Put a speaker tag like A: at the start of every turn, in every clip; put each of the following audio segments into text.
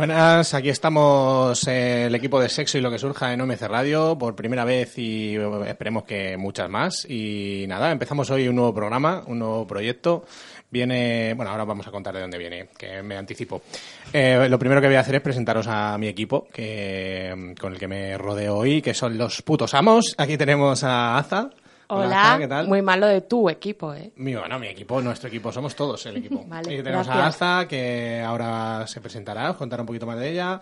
A: Buenas, aquí estamos eh, el equipo de Sexo y lo que surja en OMC Radio por primera vez y esperemos que muchas más. Y nada, empezamos hoy un nuevo programa, un nuevo proyecto. Viene, bueno, ahora vamos a contar de dónde viene, que me anticipo. Eh, lo primero que voy a hacer es presentaros a mi equipo, que con el que me rodeo hoy, que son los putos amos. Aquí tenemos a Aza.
B: Hola,
A: Aza, ¿qué tal?
B: muy malo de tu equipo, ¿eh?
A: Mi, bueno, mi equipo, nuestro equipo, somos todos el equipo.
B: Vale,
A: y tenemos a. Aza, que ahora se presentará, os contará un poquito más de ella.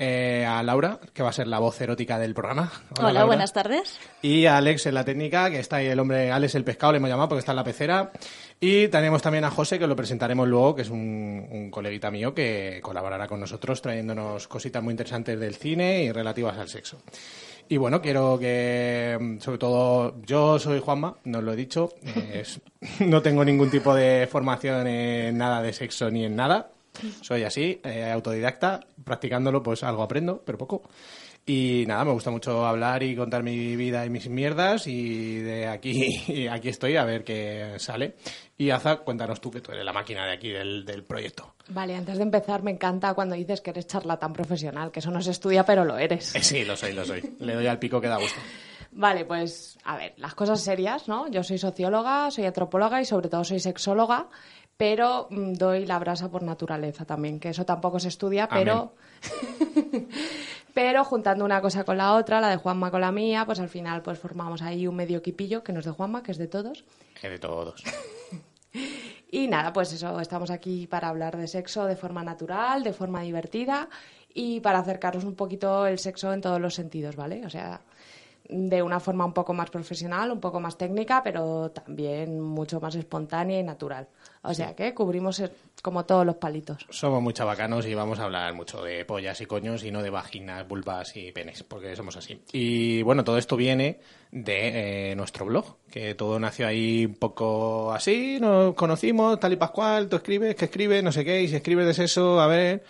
A: Eh, a Laura, que va a ser la voz erótica del programa.
C: Hola, buenas tardes.
A: Y a Alex en la técnica, que está ahí el hombre, Alex el pescado, le hemos llamado porque está en la pecera. Y tenemos también a José, que lo presentaremos luego, que es un, un coleguita mío que colaborará con nosotros trayéndonos cositas muy interesantes del cine y relativas al sexo. Y bueno, quiero que, mm, sobre todo, yo soy Juanma, no lo he dicho, eh, no tengo ningún tipo de formación en nada de sexo ni en nada, soy así, eh, autodidacta, practicándolo pues algo aprendo, pero poco. Y nada, me gusta mucho hablar y contar mi vida y mis mierdas y de aquí, aquí estoy a ver qué sale. Y Aza, cuéntanos tú que tú eres la máquina de aquí del, del proyecto.
B: Vale, antes de empezar, me encanta cuando dices que eres charlatán profesional, que eso no se estudia, pero lo eres.
A: Eh, sí, lo soy, lo soy. Le doy al pico que da gusto.
B: Vale, pues a ver, las cosas serias, ¿no? Yo soy socióloga, soy antropóloga y sobre todo soy sexóloga, pero mm, doy la brasa por naturaleza también, que eso tampoco se estudia, pero... pero juntando una cosa con la otra, la de Juanma con la mía, pues al final pues formamos ahí un medio equipillo, que no es de Juanma, que es de todos.
A: Que de todos.
B: Y nada, pues eso, estamos aquí para hablar de sexo de forma natural, de forma divertida y para acercaros un poquito el sexo en todos los sentidos, ¿vale? O sea, de una forma un poco más profesional, un poco más técnica, pero también mucho más espontánea y natural. O sea que cubrimos eh, como todos los palitos.
A: Somos muy chabacanos y vamos a hablar mucho de pollas y coños y no de vaginas, vulvas y penes, porque somos así. Y bueno, todo esto viene de eh, nuestro blog, que todo nació ahí un poco así, nos conocimos, tal y pascual, tú escribes, que escribes, no sé qué, y si escribes de eso, a ver.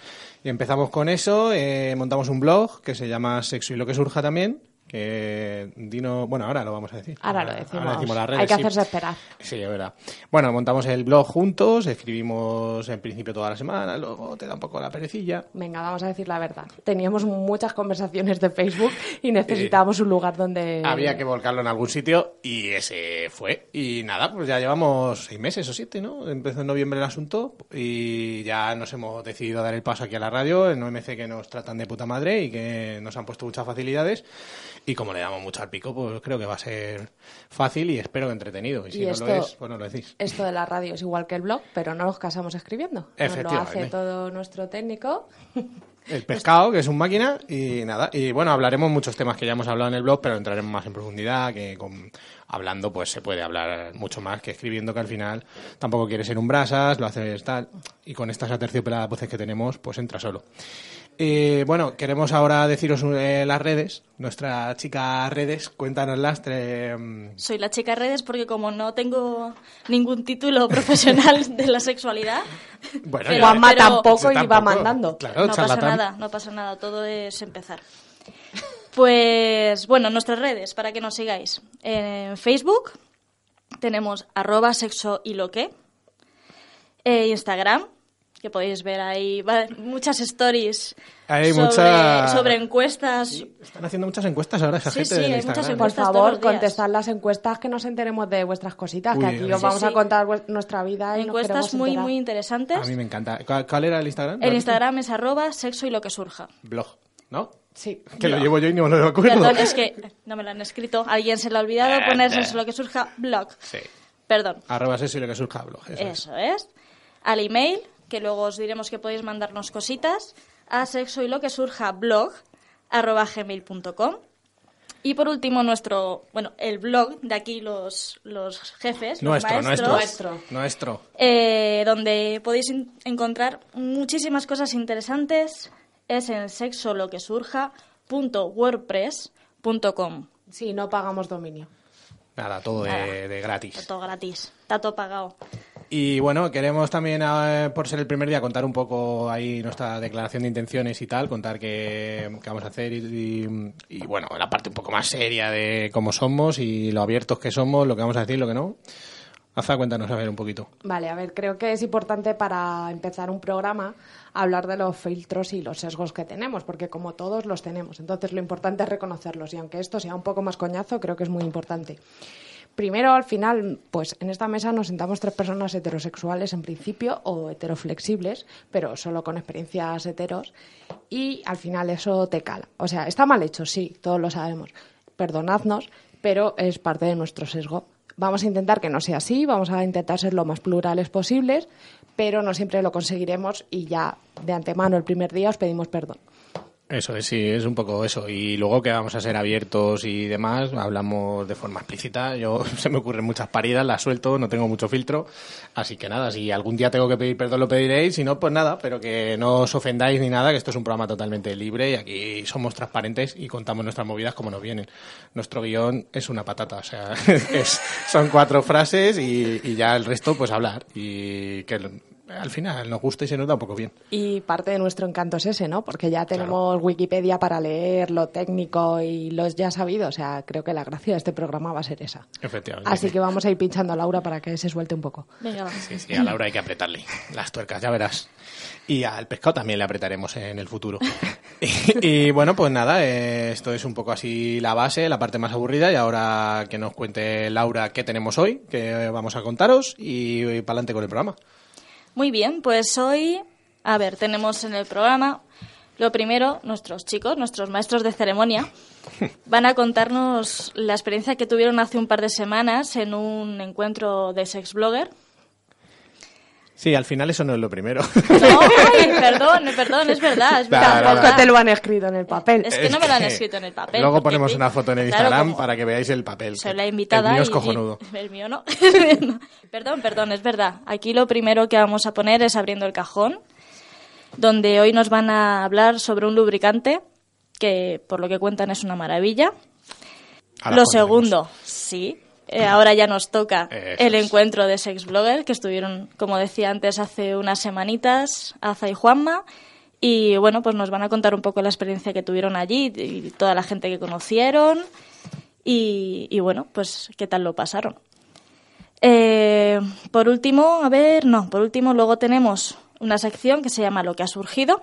A: Y empezamos con eso, eh, montamos un blog que se llama Sexo y lo que surja también. Que Dino, bueno, ahora lo vamos a decir.
B: Ahora lo decimos.
A: Ahora decimos las redes,
B: Hay que
A: sí.
B: hacerse esperar.
A: Sí, es verdad. Bueno, montamos el blog juntos, escribimos en principio toda la semana, luego te da un poco la perecilla.
B: Venga, vamos a decir la verdad. Teníamos muchas conversaciones de Facebook y necesitábamos un lugar donde...
A: Había que volcarlo en algún sitio y ese fue. Y nada, pues ya llevamos seis meses o siete, ¿no? Empezó en noviembre el asunto y ya nos hemos decidido a dar el paso aquí a la radio, en OMC que nos tratan de puta madre y que nos han puesto muchas facilidades. Y como le damos mucho al pico, pues creo que va a ser fácil y espero que entretenido. Y si
B: Y
A: no
B: esto-
A: lo es, pues no lo decís.
B: Esto de la radio es igual que el blog, pero no nos casamos escribiendo. Nos lo hace todo nuestro técnico.
A: El pescado, que es un máquina, y nada. Y bueno, hablaremos muchos temas que ya hemos hablado en el blog, pero entraremos más en profundidad, que con, hablando pues se puede hablar mucho más que escribiendo, que al final tampoco quieres ser un brasas, lo haces tal. Y con estas aterciopeladas voces que tenemos, pues entra solo. Eh, bueno, queremos ahora deciros eh, las redes. Nuestra chica redes, cuéntanoslas. mm,
C: Soy la chica redes porque como no tengo ningún título profesional de la sexualidad,
A: bueno,
B: Juanma
C: pero-
B: tampoco
A: Sí,
B: iba
A: tampoco.
B: mandando.
A: Claro,
C: no pasa nada, no pasa nada, todo es empezar. Pues bueno, nuestras redes, para que nos sigáis. En Facebook tenemos arroba sexo y lo que. Eh, Instagram, que podéis ver ahí muchas stories
A: Hay
C: sobre,
A: mucha-
C: sobre encuestas.
A: Están haciendo muchas encuestas ahora esa
C: Sí,
A: gente
C: sí, hay muchas.
B: Por
C: encuestas todos
B: favor,
C: los días.
B: contestad las encuestas que nos enteremos de vuestras cositas,
A: Uy,
B: que aquí os
A: sí,
B: vamos a contar nuestra vida y
C: Encuestas muy,
B: enterar.
C: muy interesantes.
A: A mí me encanta. ¿Cuál, cuál era el Instagram?
C: El Instagram es arroba sexo y lo que surja.
A: Blog, ¿no?
B: Sí.
A: Que lo llevo yo y no me lo acuerdo.
C: Perdón, es que no me lo han escrito. Alguien se le ha olvidado
A: Eh,
C: poner
A: eh.
C: sexo y lo que surja blog.
A: Sí.
C: Perdón.
A: Arroba sexo y lo que surja blog. Eso, es.
C: Eso es. Al email, que luego os diremos que podéis mandarnos cositas, a sexo y lo que surja blog arroba gmail.com. Y por último, nuestro, bueno, el blog de aquí los, los jefes,
A: Nuestro,
C: los
A: nuestro,
C: maestros,
B: Nuestro.
A: nuestro.
C: eh, donde podéis encontrar muchísimas cosas interesantes. Es en sexoloquesurja.wordpress.com.
B: Sí, no pagamos dominio.
A: Nada, todo
C: Nada.
A: de, de
C: Está
A: gratis.
C: todo gratis, está todo pagado.
A: Y bueno, queremos también, eh, por ser el primer día, contar un poco ahí nuestra declaración de intenciones y tal, contar qué, qué vamos a hacer y, y- y, bueno, la parte un poco más seria de cómo somos y lo abiertos que somos, lo que vamos a decir, lo que no. Aza, cuéntanos a ver un poquito.
B: Vale, a ver, creo que es importante para empezar un programa hablar de los filtros y los sesgos que tenemos, porque como todos los tenemos. Entonces lo importante es reconocerlos y aunque esto sea un poco más coñazo, creo que es muy importante. Primero, al final, pues en esta mesa nos sentamos tres personas heterosexuales en principio o heteroflexibles, pero solo con experiencias heteros y al final eso te cala. O sea, está mal hecho, sí, todos lo sabemos. Perdonadnos, pero es parte de nuestro sesgo. Vamos a intentar que no sea así, vamos a intentar ser lo más plurales posibles, pero no siempre lo conseguiremos y ya de antemano el primer día os pedimos perdón.
A: Eso es, sí, es un poco eso. Y luego que vamos a ser abiertos y demás, hablamos de forma explícita. Yo se me ocurren muchas paridas, las suelto, no tengo mucho filtro. Así que nada, si algún día tengo que pedir perdón, lo pediréis. Si no, pues nada, pero que no os ofendáis ni nada, que esto es un programa totalmente libre y aquí somos transparentes y contamos nuestras movidas como nos vienen. Nuestro guion es una patata, o sea, es- son cuatro frases y, ya el resto, pues hablar. Y que al final nos gusta y se nos da un poco bien.
B: Y parte de nuestro encanto es ese, ¿no? Porque ya tenemos Wikipedia para leer lo técnico y los ya sabido. O sea, creo que la gracia de este programa va a ser esa.
A: Efectivamente.
B: Así que vamos a ir pinchando a Laura para que se suelte un poco.
C: Venga, va.
A: Sí, sí, a Laura hay que apretarle las tuercas, ya verás. Y al pescado también le apretaremos en el futuro. Y, y, bueno, pues nada, eh, esto es un poco así la base, la parte más aburrida. Y ahora que nos cuente Laura qué tenemos hoy, que vamos a contaros y, para adelante con el programa.
C: Muy bien, pues hoy, a ver, tenemos en el programa, lo primero, nuestros chicos, nuestros maestros de ceremonia, van a contarnos la experiencia que tuvieron hace un par de semanas en un encuentro de sex blogger.
A: Sí, al final eso no es lo primero.
C: No, ay, perdón, perdón, es verdad, es verdad. Es
B: te lo han escrito en el papel.
C: Es que no me lo han escrito en el papel.
A: Luego ponemos una foto en el
C: claro,
A: Instagram para que veáis el papel.
C: Soy la invitada
A: El mío es
C: y-
A: cojonudo.
C: y- el mío no. No. Perdón, perdón, es verdad. Aquí lo primero que vamos a poner es abriendo el cajón, donde hoy nos van a hablar sobre un lubricante que, por lo que cuentan, es una maravilla.
A: Ahora
C: Lo
A: contaremos.
C: segundo, sí. Eh, ahora ya nos toca
A: Eso
C: el
A: es.
C: encuentro de sex blogger que estuvieron, como decía antes, hace unas semanitas, Aza y Juanma. Y bueno, pues nos van a contar un poco la experiencia que tuvieron allí y toda la gente que conocieron. Y, y bueno, pues qué tal lo pasaron. Eh, por último, a ver, no, por último luego tenemos una sección que se llama Lo que ha surgido.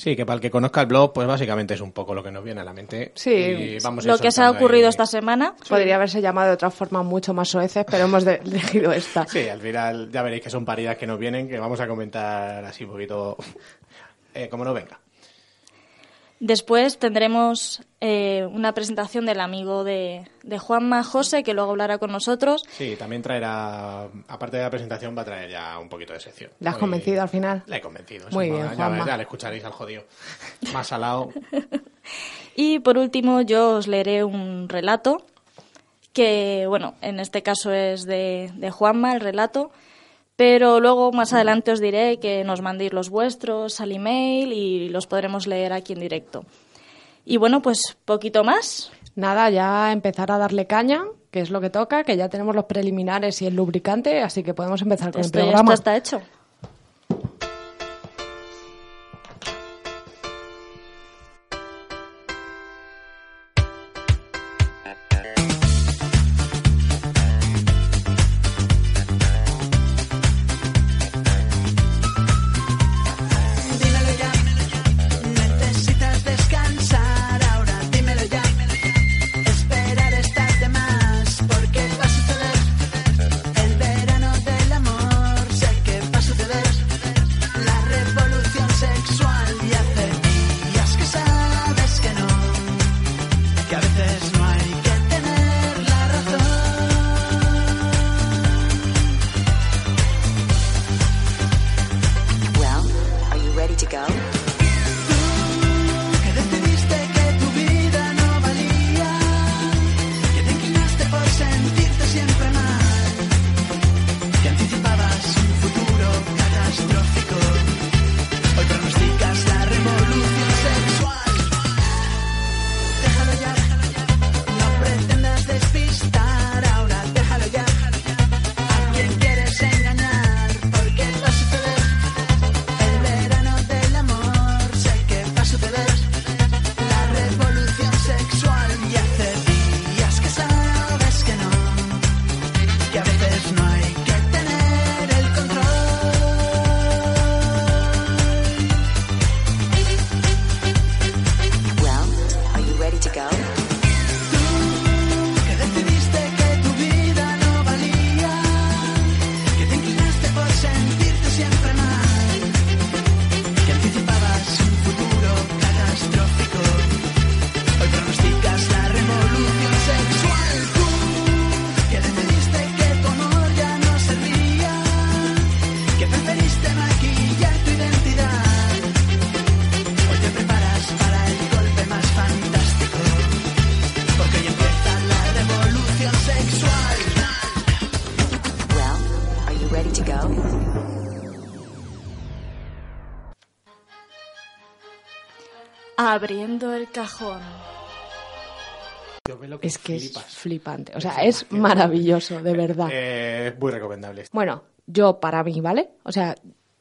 A: Sí, que para el que conozca el blog, pues básicamente es un poco lo que nos viene a la mente.
B: Sí,
A: Y vamos
C: Lo que se ha ocurrido
A: ahí-
C: esta semana.
B: Podría haberse llamado de otra forma mucho más soeces, pero hemos elegido esta.
A: Sí, al final ya veréis que son paridas que nos vienen, que vamos a comentar así un poquito eh, como no venga.
C: Después tendremos eh, una presentación del amigo de, de Juanma, José, que luego hablará con nosotros.
A: Sí, también traerá, aparte de la presentación, va a traer ya un poquito de sección.
B: ¿Le has convencido al final?
A: La he convencido.
B: Muy
A: sí,
B: bien,
A: ya,
B: Juanma.
A: ya le escucharéis al jodido. Más salado.
C: Y por último, yo os leeré un relato que, bueno, en este caso es de, de Juanma, el relato, pero luego más adelante os diré que nos mandéis los vuestros al email y los podremos leer aquí en directo. Y bueno, pues poquito más.
B: Nada, ya empezar a darle caña, que es lo que toca, que ya tenemos los preliminares y el lubricante, así que podemos empezar con
C: Esto,
B: el
C: esto
B: programa.
C: está hecho. Abriendo el cajón.
A: Yo me lo que
B: Es que
A: flipas.
B: es flipante. O sea, es maravilloso, de verdad.
A: Eh, muy recomendable.
B: Bueno, yo para mí, ¿vale? O sea,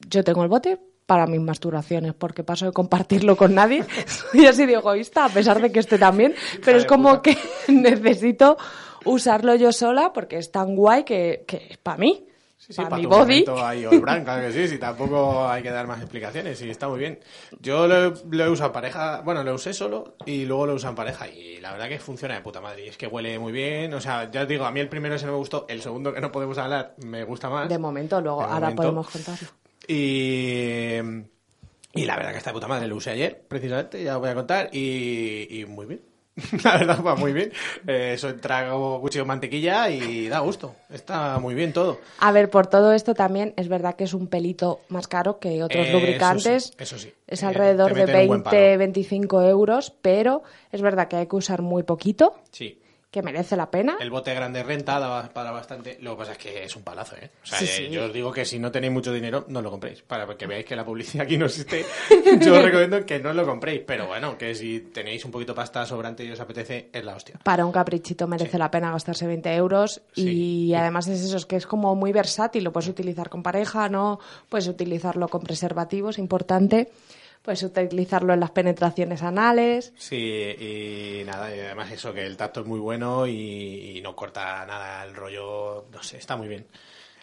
B: yo tengo el bote para mis masturaciones, porque paso de compartirlo con nadie. Soy así de egoísta, a pesar de que esté también, pero es como
A: puta.
B: que necesito usarlo yo sola porque es tan guay que, que es para mí.
A: Sí, sí,
B: para mi
A: tu
B: body.
A: ahí all claro que sí, sí, tampoco hay que dar más explicaciones, sí, está muy bien. Yo lo, lo he usado en pareja, bueno, lo usé solo y luego lo usado en pareja y la verdad que funciona de puta madre. Y es que huele muy bien, o sea, ya os digo, a mí el primero ese no me gustó, el segundo que no podemos hablar me gusta más.
B: De momento, luego,
A: De
B: ahora
A: momento.
B: podemos contarlo.
A: Y, y la verdad que está de puta madre, lo usé ayer, precisamente, ya os voy a contar, y, y muy bien. La verdad, va muy bien. Eh, eso trago cuchillo de mantequilla y da gusto. Está muy bien todo.
B: A ver, por todo esto también es verdad que es un pelito más caro que otros
A: Eh,
B: lubricantes.
A: Eso sí, eso sí.
B: Es
A: Eh,
B: alrededor de
A: meten un buen
B: 20,
A: palo.
B: 25 euros, pero es verdad que hay que usar muy poquito,
A: Sí.
B: Que merece la pena.
A: El bote grande renta da para bastante. Lo que pasa es que es un palazo, ¿eh? O sea,
B: Sí,
A: eh,
B: sí.
A: yo os digo que si no tenéis mucho dinero, no lo compréis. Para que veáis que la publicidad aquí no existe, yo os recomiendo que no lo compréis. Pero bueno, que si tenéis un poquito pasta sobrante y os apetece, es la hostia.
B: Para un caprichito merece la pena gastarse 20 euros y además es eso, es que es como muy versátil, lo puedes utilizar con pareja, ¿no? Puedes utilizarlo con preservativos, importante. Puedes utilizarlo en las penetraciones anales.
A: Sí, y nada, y además eso, que el tacto es muy bueno y, y no corta nada el rollo, no sé, está muy bien.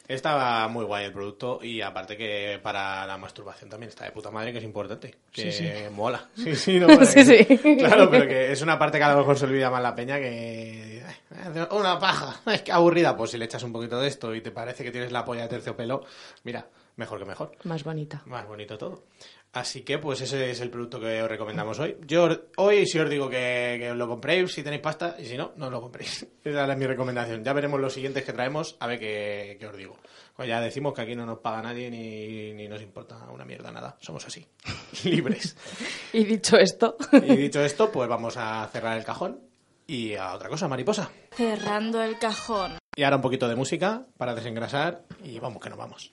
A: Está muy guay el producto y aparte que para la masturbación también está de puta madre, que es importante, que mola. Sí, sí, no,
B: Sí, sí.
A: Claro, pero que es una parte que a lo mejor se olvida más la peña que... "Ay, Una paja, es que aburrida, pues si le echas un poquito de esto y te parece que tienes la polla de terciopelo, mira, mejor que mejor.
B: Más bonita.
A: Más bonito todo. Así que, pues ese es el producto que os recomendamos hoy. Yo hoy sí os digo que, que lo compréis si tenéis pasta y si no, no lo compréis. Esa es mi recomendación. Ya veremos los siguientes que traemos, a ver qué, qué os digo. Pues ya decimos que aquí no nos paga nadie ni, ni nos importa una mierda nada. Somos así, libres.
B: Y dicho esto,
A: Y dicho esto, pues vamos a cerrar el cajón y a otra cosa, mariposa.
C: Cerrando el cajón.
A: Y ahora un poquito de música para desengrasar y vamos que nos vamos.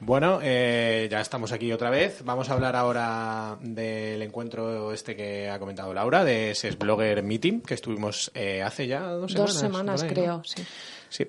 A: Bueno, eh, ya estamos aquí otra vez. Vamos a hablar ahora del encuentro este que ha comentado Laura, de ese Blogger Meeting, que estuvimos eh, hace ya dos semanas.
B: dos semanas
A: ahí,
B: creo,
A: ¿no?
B: sí.
A: Sí.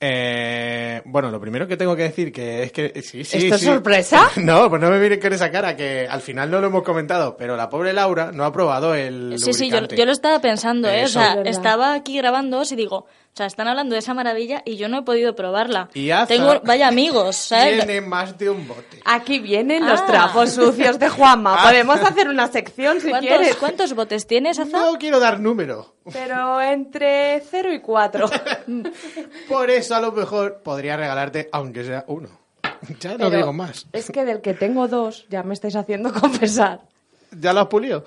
A: Eh, bueno, lo primero que tengo que decir que es que sí, sí,
B: ¿Esto es
A: sí.
B: sorpresa?
A: No, pues no me miren con esa cara que al final no lo hemos comentado, pero la pobre Laura no ha probado el
C: Sí, sí, yo, yo lo estaba pensando, ¿eh? O sea,
B: Es
C: estaba aquí grabando y digo, o sea, están hablando de esa maravilla y yo no he podido probarla.
A: Y Aza
C: Tengo, vaya amigos, ¿sabes?
A: Tiene más de un bote.
B: Aquí vienen los
C: Ah.
B: trapos sucios de Juanma. Podemos hacer una sección si
C: ¿Cuántos,
B: quieres.
C: ¿Cuántos botes tienes, Aza?
A: No quiero dar número.
B: Pero entre 0 y 4.
A: Por eso a lo mejor podría regalarte, aunque sea uno. Ya no digo más.
B: Es que del que tengo dos, ya me estáis haciendo confesar.
A: ¿Ya lo has pulido?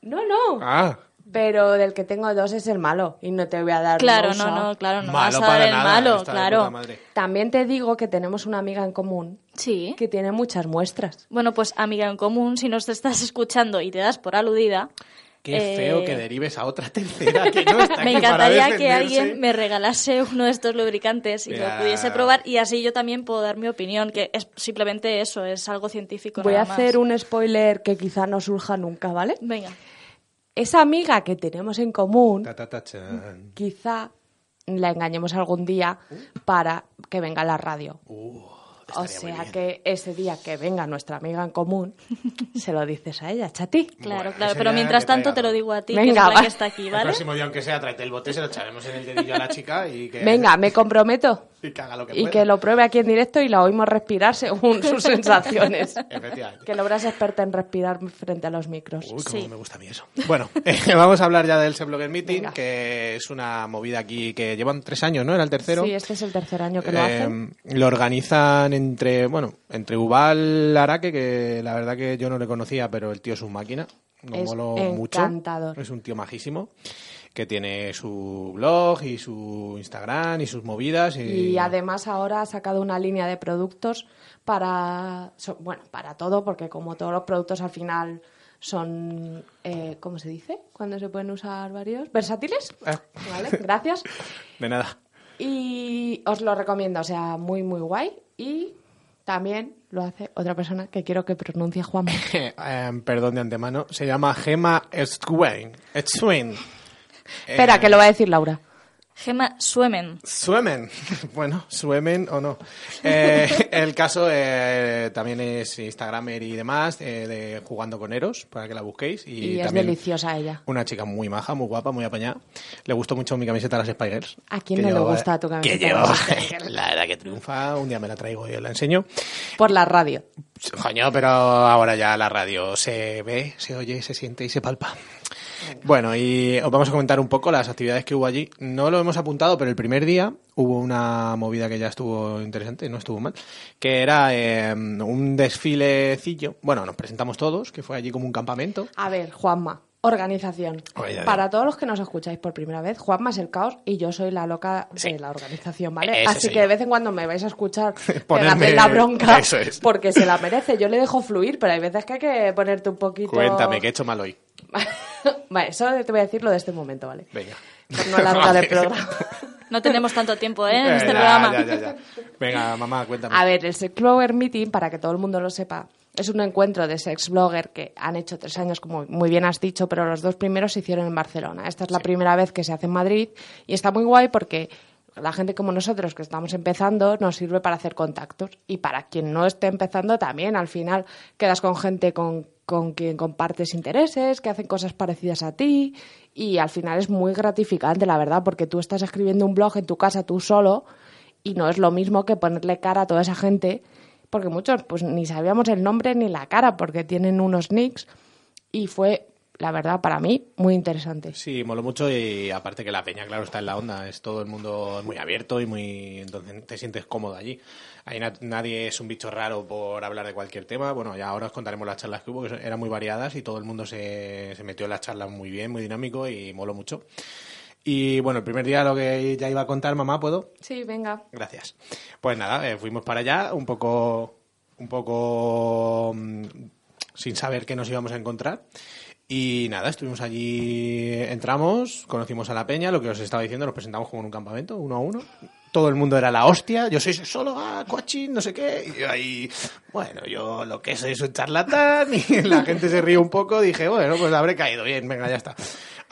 B: No, no.
A: Ah,
B: Pero del que tengo dos es el malo. Y no te voy a dar
C: Claro,
B: rosa.
C: no, no, claro, no
A: malo
C: vas a dar
A: para
C: el
A: nada.
C: malo, claro.
B: También te digo que tenemos una amiga en común
C: Sí.
B: que tiene muchas muestras.
C: Bueno, pues amiga en común, si nos estás escuchando y te das por aludida,
A: Qué
C: Eh,
A: feo que derives a otra tercera que no está
C: me
A: para
C: encantaría que alguien me regalase uno de estos lubricantes y
A: Ya.
C: lo pudiese probar y así yo también puedo dar mi opinión, que es simplemente eso, es algo científico.
B: Voy a hacer
C: más.
B: un spoiler que quizá no surja nunca, ¿vale?
C: Venga.
B: Esa amiga que tenemos en común
A: Ta, ta, ta, chan.
B: quizá la engañemos algún día para que venga a la radio. O sea que ese día que venga nuestra amiga en común, se lo dices a ella, chati.
C: Claro,
A: Bueno,
C: claro. Pero mientras tanto te lo digo a ti,
B: Venga,
C: que es la
B: va.
C: que está aquí,
A: El
C: ¿vale?
A: próximo día, aunque sea, tráete el bote, se lo echaremos en el dedillo a la chica y que,
B: Venga, me comprometo.
A: y que haga lo que
B: Y
A: pueda.
B: que lo pruebe aquí en directo y la oímos respirar según sus sensaciones.
A: Efectivamente.
B: Que logras experta en respirar frente a los micros.
A: Uy, cómo
C: Sí.
A: me gusta a mí eso. Bueno, eh, vamos a hablar ya del Blogger Meeting,
B: Venga.
A: que es una movida aquí que llevan tres años, ¿no? Era el tercero.
B: Sí, este es el tercer año que lo
A: Eh,
B: hacen.
A: lo organizan entre, bueno, entre Ubal Araque, que la verdad que yo no le conocía, pero el tío es un máquina. Nos
B: Es
A: moló
B: encantador.
A: mucho. Es un tío majísimo, que tiene su blog y su Instagram y sus movidas. Y,
B: Y además ahora ha sacado una línea de productos para, bueno, para todo, porque como todos los productos al final son, eh, ¿cómo se dice? Cuando se pueden usar varios, versátiles.
A: Eh,
B: Vale, gracias.
A: de nada.
B: Y os lo recomiendo, o sea, muy, muy guay. Y también lo hace otra persona que quiero que pronuncie Juan.
A: Eh, perdón de antemano. Se llama Gema Swain. Swain.
B: Espera,
A: Eh,
B: que lo va a decir Laura.
C: Gema Suemen.
A: Suemen. Bueno, suemen o no. Eh, el caso eh, también es Instagramer y demás, eh, de Jugando con Eros, para que la busquéis. Y,
B: Y, es
A: también
B: deliciosa ella.
A: Una chica muy maja, muy guapa, muy apañada. Le gustó mucho mi camiseta de las Spiders.
B: ¿A quién no le gusta tu camiseta
A: Que
B: Spiders?
A: La verdad que triunfa. Un día me la traigo y os la enseño.
B: Por la radio.
A: Coño, pero ahora ya la radio se ve, se oye, se siente y se palpa. Bueno, y os vamos a comentar un poco las actividades que hubo allí. No lo hemos apuntado, pero el primer día hubo una movida que ya estuvo interesante, no estuvo mal, que era eh, un desfilecillo. Bueno, nos presentamos todos, que fue allí como un campamento.
B: A ver, Juanma, organización.
A: Oye, ya,
B: Para todos los que nos escucháis por primera vez, Juanma es el caos y yo soy la loca de la organización, ¿vale?
A: Ese
B: Así que
A: yo.
B: de vez en cuando me vais a escuchar
A: Ponerme-
B: pegarle la bronca
A: Eso es.
B: porque se la merece. Yo le dejo fluir, pero hay veces que hay que ponerte un poquito...
A: Cuéntame, ¿qué he hecho mal hoy?
B: vale, solo te voy a decir lo de este momento, ¿vale?
A: Venga.
B: No alargar el programa.
C: No tenemos tanto tiempo, ¿eh? En este
A: ya,
C: programa.
A: ya, ya, ya. Venga, mamá, cuéntame.
B: A ver, el Sex Blogger Meeting, para que todo el mundo lo sepa, es un encuentro de sex blogger que han hecho tres años, como muy bien has dicho, pero los dos primeros se hicieron en Barcelona. Esta es la primera vez que se hace en Madrid y está muy guay porque la gente como nosotros que estamos empezando nos sirve para hacer contactos y para quien no esté empezando también. Al final quedas con gente con, con quien compartes intereses, que hacen cosas parecidas a ti y al final es muy gratificante, la verdad, porque tú estás escribiendo un blog en tu casa tú solo y no es lo mismo que ponerle cara a toda esa gente, porque muchos pues ni sabíamos el nombre ni la cara, porque tienen unos nicks, y fue, la verdad, para mí, muy interesante.
A: Sí, moló mucho y aparte que la peña, claro, está en la onda, es todo el mundo muy abierto y muy... entonces te sientes cómodo allí. Ahí na- nadie es un bicho raro por hablar de cualquier tema. Bueno, ya ahora os contaremos las charlas que hubo, que eran muy variadas y todo el mundo se, se metió en las charlas muy bien, muy dinámico y moló mucho. Y bueno, el primer día lo que ya iba a contar, mamá, ¿puedo?
B: Sí, venga.
A: Gracias. Pues nada, eh, fuimos para allá un poco, un poco mm, sin saber qué nos íbamos a encontrar. Y nada, estuvimos allí, entramos, conocimos a la peña, lo que os estaba diciendo, nos presentamos como en un campamento, uno a uno. Todo el mundo era la hostia, yo soy solo a coaching, no sé qué. Y yo ahí, bueno, yo lo que soy es un charlatán y la gente se ríe un poco. Dije, bueno, pues habré caído bien, venga, ya está.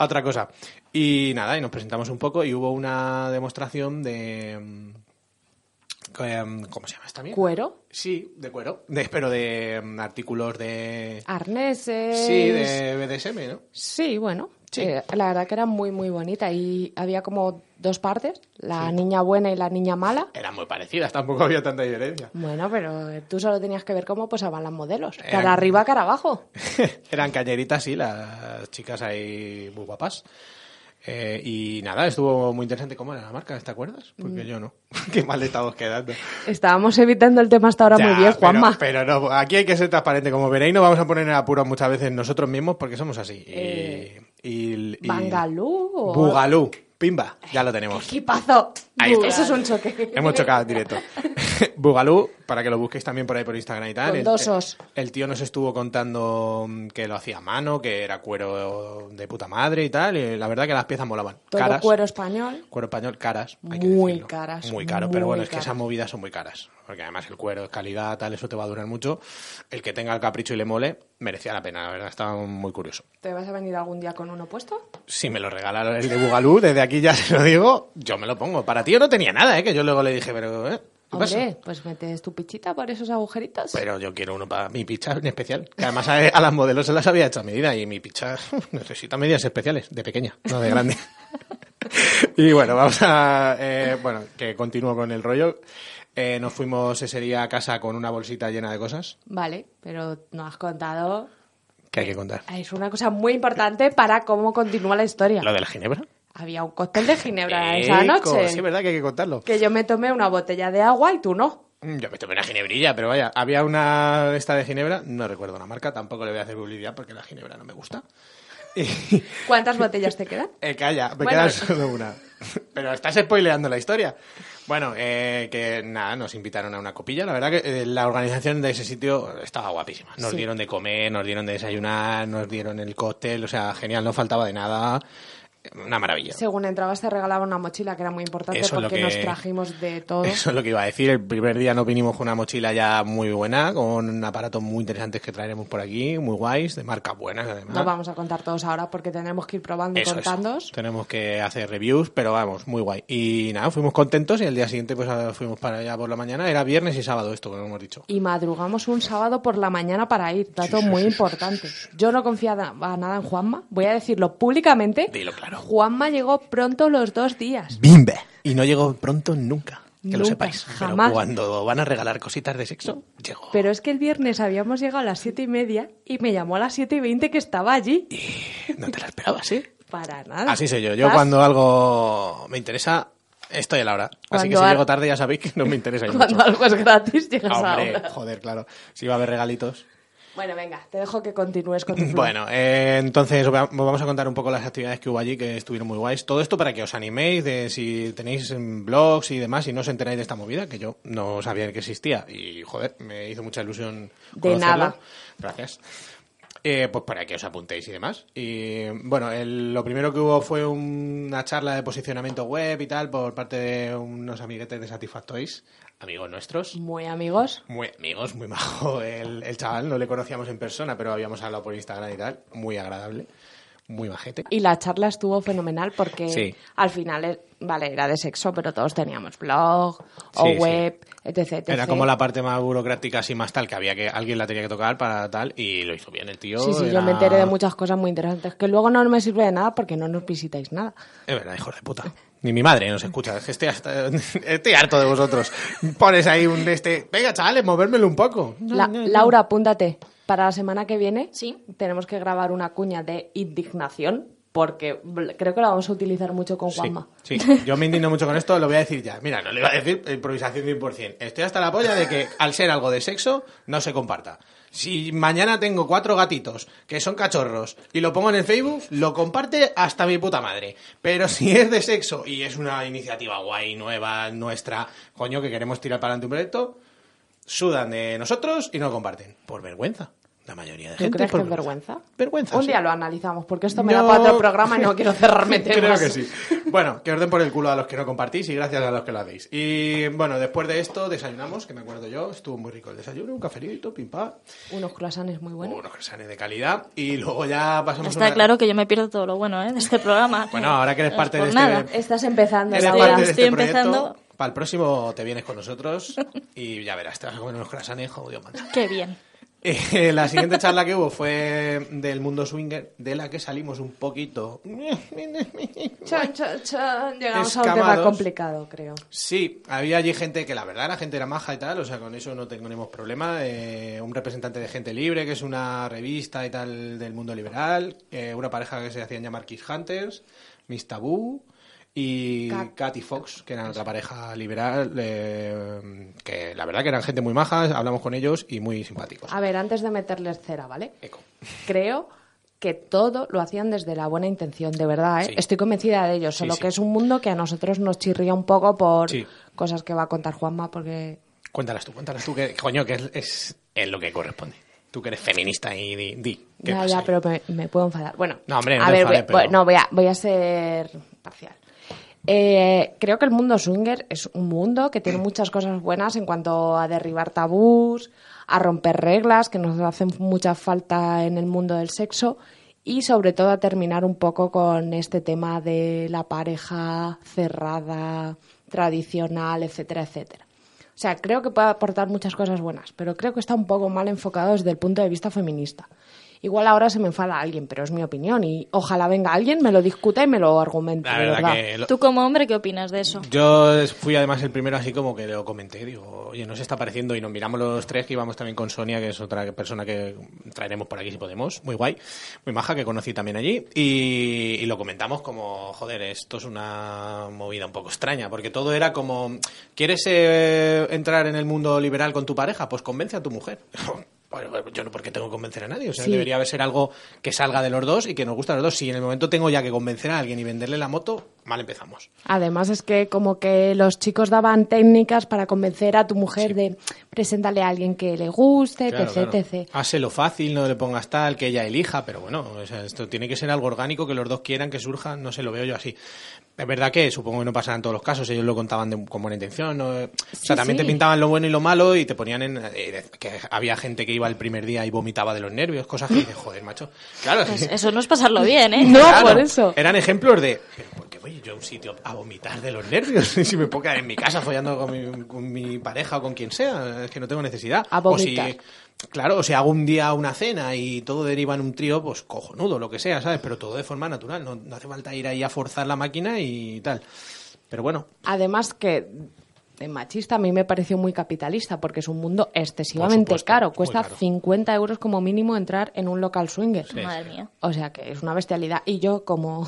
A: Otra cosa. Y nada, y nos presentamos un poco y hubo una demostración de... mm, em, ¿Cómo se llama esta mierda?
B: Cuero,
A: Sí, de cuero, de, pero de mm, artículos de...
B: arneses.
A: Sí, de BDSM, ¿no?
B: Sí, bueno.
A: Sí.
B: eh, la verdad que era muy, muy bonita. Y había como dos partes, la niña buena y la niña mala.
A: Eran muy parecidas, tampoco había tanta diferencia.
B: Bueno, pero eh, tú solo tenías que ver cómo posaban las modelos.
A: Eran-
B: Cara arriba, cara abajo.
A: Eran cañeritas, sí, las chicas ahí muy guapas. Eh, y nada, estuvo muy interesante. ¿Cómo era la marca? ¿Te acuerdas?
B: Mm.
A: Porque yo no. Qué mal estamos quedando.
B: Estábamos evitando el tema hasta ahora
A: Ya,
B: muy bien,
A: pero-
B: Juanma.
A: Pero, no, aquí hay que ser transparente. Como veréis, no vamos a poner en apuros muchas veces nosotros mismos porque somos así.
B: Eh,
A: y-
B: ¿Bangalú o...?
A: Bugalú. Pimba. Ya lo tenemos.
B: ¡Equipazo!
A: Ahí está.
B: Eso es un choque.
A: Hemos chocado en directo. Bugalú, para que lo busquéis también por ahí por Instagram y tal.
B: Con
A: el,
B: dos
A: el-
B: os.
A: El tío nos estuvo contando mm, que lo hacía a mano, que era cuero de puta madre y tal. Y la verdad que las piezas molaban.
B: Todo
A: caras.
B: cuero español.
A: Cuero español, caras. hay que
B: Muy
A: decirlo.
B: caras,
A: Muy caro, pero bueno, es que esas movidas son muy caras. Porque además el cuero es calidad, tal, eso te va a durar mucho. El que tenga el capricho y le mole, merecía la pena, la verdad, estaba muy curioso.
B: ¿Te vas a venir algún día con uno puesto?
A: Si me lo regala el de Bugalú, desde aquí ya se lo digo, yo me lo pongo. Para ti yo no tenía nada, ¿eh? Que yo luego le dije, pero, ¿eh? ¿Qué pasa?
B: Hombre, pues metes tu pichita por esos agujeritos.
A: Pero yo quiero uno para mi picha en especial. Que además a, a las modelos se las había hecho a medida y mi picha necesita medidas especiales, de pequeña, no de grande. y bueno, vamos a. eh, bueno, que continúo con el rollo. Eh, nos fuimos ese día a casa con una bolsita llena de cosas
B: Vale, pero no has contado.
A: que hay que contar.
B: Es una cosa muy importante para cómo continúa la historia.
A: ¿Lo de la ginebra?
B: Había un cóctel de ginebra
A: Eco,
B: esa noche.
A: Sí, es verdad que hay que contarlo.
B: Que yo me tomé una botella de agua y tú no.
A: Mm, Yo me tomé una ginebrilla, pero vaya, había una esta de ginebra, no recuerdo la marca, tampoco le voy a hacer publicidad porque la ginebra no me gusta.
B: ¿Cuántas botellas te quedan?
A: Eh, calla, me
B: Bueno.
A: queda solo una. Pero estás spoileando la historia. Bueno, eh, que nada, nos invitaron a una copilla. La verdad que eh, la organización de ese sitio estaba guapísima. Nos
B: Sí.
A: dieron de comer, nos dieron de desayunar, nos dieron el cóctel, o sea, genial, no faltaba de nada. Una maravilla.
B: Según entrabas te regalaban una mochila que era muy importante
A: Eso
B: porque
A: que-
B: nos trajimos de todo.
A: Eso es lo que iba a decir. El primer día nos vinimos con una mochila ya muy buena, con aparatos muy interesantes que traeremos por aquí, muy guays, de marcas buenas además.
B: No vamos a contar todos ahora porque tenemos que ir probando y contándoos.
A: Tenemos que hacer reviews, pero vamos, muy guay. Y nada, fuimos contentos y el día siguiente pues a- fuimos para allá por la mañana. Era viernes y sábado esto, como hemos dicho.
B: Y madrugamos un sábado por la mañana para ir. Dato
A: Sí, sí,
B: muy
A: sí, sí,
B: importante. Yo no confiaba nada en Juanma. Voy a decirlo públicamente.
A: Dilo claro.
B: Juanma llegó pronto los dos días.
A: ¡Bimbe! Y no llegó pronto nunca, que
B: Nunca,
A: lo sepáis.
B: jamás.
A: Pero cuando van a regalar cositas de sexo, llegó.
B: Pero es que el viernes habíamos llegado a las siete y media y me llamó a las siete y veinte que estaba allí.
A: No te la esperabas, ¿eh?
B: Para nada.
A: Así soy yo. Yo
B: ¿Vas?
A: cuando algo me interesa, estoy a la hora. Así que si
B: al-
A: llego tarde ya sabéis que no me interesa. y
B: Cuando
A: mucho.
B: algo es gratis llegas
A: Hombre,
B: ahora.
A: joder, claro. Si va a haber regalitos.
B: Bueno, venga, te dejo que continúes con tu.
A: Bueno, eh, entonces os va- os vamos a contar un poco las actividades que hubo allí que estuvieron muy guays. Todo esto para que os animéis de si tenéis en blogs y demás y no os enteráis de esta movida, que yo no sabía que existía. Y joder, me hizo mucha ilusión.
B: De nada.
A: Gracias. Eh, pues para que os apuntéis y demás. Y bueno, el- lo primero que hubo fue una charla de posicionamiento web y tal por parte de unos amiguetes de Satisfactoys, amigos nuestros.
B: Muy amigos.
A: Muy amigos, muy majo el, el chaval, no le conocíamos en persona, pero habíamos hablado por Instagram y tal, muy agradable, muy majete.
B: Y la charla estuvo fenomenal porque
A: Sí.
B: al final, eh, vale, era de sexo, pero todos teníamos blog o
A: Sí, sí.
B: web, etc, etc.
A: Era como la parte más burocrática así más tal, que había que alguien la tenía que tocar para tal y lo hizo bien el tío.
B: Sí, sí, yo me enteré de muchas cosas muy interesantes que luego no me sirve de nada porque no nos visitáis nada.
A: Es verdad, hijos de puta. Ni mi madre nos escucha, es que estoy, hasta- estoy harto de vosotros. Pones ahí un este, venga chavales, movérmelo un poco. No,
B: La-
A: no, no.
B: Laura, apúntate. Para la semana que viene
C: Sí.
B: tenemos que grabar una cuña de indignación porque creo que la vamos a utilizar mucho con
A: Sí,
B: Juanma.
A: sí, yo me indigno mucho con esto, lo voy a decir ya. Mira, no le iba a decir improvisación 100%. Estoy hasta la polla de que al ser algo de sexo no se comparta. Si mañana tengo cuatro gatitos que son cachorros y lo pongo en el Facebook, lo comparte hasta mi puta madre. Pero si es de sexo y es una iniciativa guay, nueva, nuestra, coño, que queremos tirar para adelante un proyecto, sudan de nosotros y no lo comparten. Por vergüenza. La mayoría de
B: ¿Tú
A: gente.
B: crees que
A: por
B: es vergüenza?
A: Vergüenza.
B: Un
A: sí.
B: día lo analizamos porque esto me
A: No.
B: da para otro programa y no quiero cerrarme temas.
A: Creo que sí. Bueno, que os den por el culo a los que no compartís y gracias a los que lo hacéis. Y bueno, después de esto desayunamos, que me acuerdo yo, estuvo muy rico el desayuno, un cafelito, pim pam,
B: Unos croissants muy buenos.
A: unos croissants de calidad y luego ya pasamos
C: Está
A: una-
C: claro que yo me pierdo todo lo bueno ¿eh? de este programa.
A: Bueno, ahora que eres
C: No es
A: parte de este-
C: nada.
B: Estás empezando,
A: Eres parte de
C: Estoy
A: este proyecto.
C: empezando.
A: Para el próximo te vienes con nosotros y ya verás, te vas a comer unos croissants, jodido man.
C: Qué bien.
A: Eh, la siguiente charla que hubo fue del mundo swinger, de la que salimos un poquito.
B: Chan, chan, chan. Llegamos a un tema complicado, creo.
A: Sí, había allí gente que la verdad la gente era maja y tal, o sea, con eso no tenemos problema. Eh, un representante de Gente Libre, que es una revista y tal del mundo liberal, eh, una pareja que se hacían llamar Kiss Hunters, Miss Tabú y
B: Cat-
A: Cat y Fox, que eran otra pareja liberal, eh, que la verdad que eran gente muy maja, hablamos con ellos y muy simpáticos.
B: A ver, antes de meterles cera, ¿vale?
A: Eco.
B: Creo que todo lo hacían desde la buena intención, de verdad, ¿eh?
A: Sí.
B: Estoy convencida de ello, solo
A: sí.
B: que es un mundo que a nosotros nos chirría un poco por cosas que va a contar Juanma, porque
A: Cuéntalas tú, cuéntalas tú, que coño, que es, es, es lo que corresponde. Tú que eres feminista y di, di ¿qué
B: Ya,
A: pasa
B: ya,
A: ahí?
B: pero me, me puedo enfadar. Bueno,
A: No, hombre, no
B: a ver, voy, voy- no, voy a, voy a ser parcial. Eh, creo que el mundo swinger es un mundo que tiene muchas cosas buenas en cuanto a derribar tabús, a romper reglas que nos hacen mucha falta en el mundo del sexo y sobre todo a terminar un poco con este tema de la pareja cerrada, tradicional, etcétera, etcétera. O sea, creo que puede aportar muchas cosas buenas, pero creo que está un poco mal enfocado desde el punto de vista feminista. Igual ahora se me enfada alguien, pero es mi opinión y ojalá venga alguien, me lo discuta y me lo argumente.
A: La
B: de
A: verdad
B: verdad.
A: que lo-
C: ¿Tú como hombre qué opinas de eso?
A: Yo fui además el primero así como que lo comenté, digo, oye, nos está pareciendo y nos miramos los tres que íbamos también con Sonia, que es otra persona que traeremos por aquí si podemos, muy guay, muy maja, que conocí también allí, y, y lo comentamos como, joder, esto es una movida un poco extraña, porque todo era como, ¿quieres eh, entrar en el mundo liberal con tu pareja? Pues convence a tu mujer. Bueno, yo no porque tengo que convencer a nadie, o sea,
B: Sí.
A: debería ser algo que salga de los dos y que nos guste a los dos. Si en el momento tengo ya que convencer a alguien y venderle la moto, mal empezamos.
B: Además es que como que los chicos daban técnicas para convencer a tu mujer de preséntale a alguien que le guste,
A: Claro,
B: etc,
A: claro.
B: etc.
A: Hazlo fácil, no le pongas tal, que ella elija, pero bueno, o sea, esto tiene que ser algo orgánico, que los dos quieran que surja, no sé, lo veo yo así. Es verdad que supongo que no pasará en todos los casos, ellos lo contaban de- con buena intención, ¿no? o sea, también
B: sí.
A: te pintaban lo bueno y lo malo y te ponían en... eh, que había gente que iba el primer día y vomitaba de los nervios, cosas que dices, joder, macho. Claro,
C: Pues eso no es pasarlo bien, ¿eh?
B: No,
A: Claro,
B: por eso.
A: Eran ejemplos de. ¿Pero por qué voy yo a un sitio a vomitar de los nervios? si me puedo quedar en mi casa follando con mi, con mi pareja o con quien sea, es que no tengo necesidad.
B: A
A: O si,
B: vomitar.
A: Claro, o si hago un día una cena y todo deriva en un trío, pues cojonudo, lo que sea, ¿sabes? Pero todo de forma natural, no, no hace falta ir ahí a forzar la máquina y tal. Pero bueno,
B: Además que de machista a mí me pareció muy capitalista porque es un mundo excesivamente
A: supuesto,
B: caro. Cuesta
A: caro.
B: 50 euros como mínimo entrar en un local swinger.
C: Madre mía.
B: O sea que es una bestialidad. Y yo como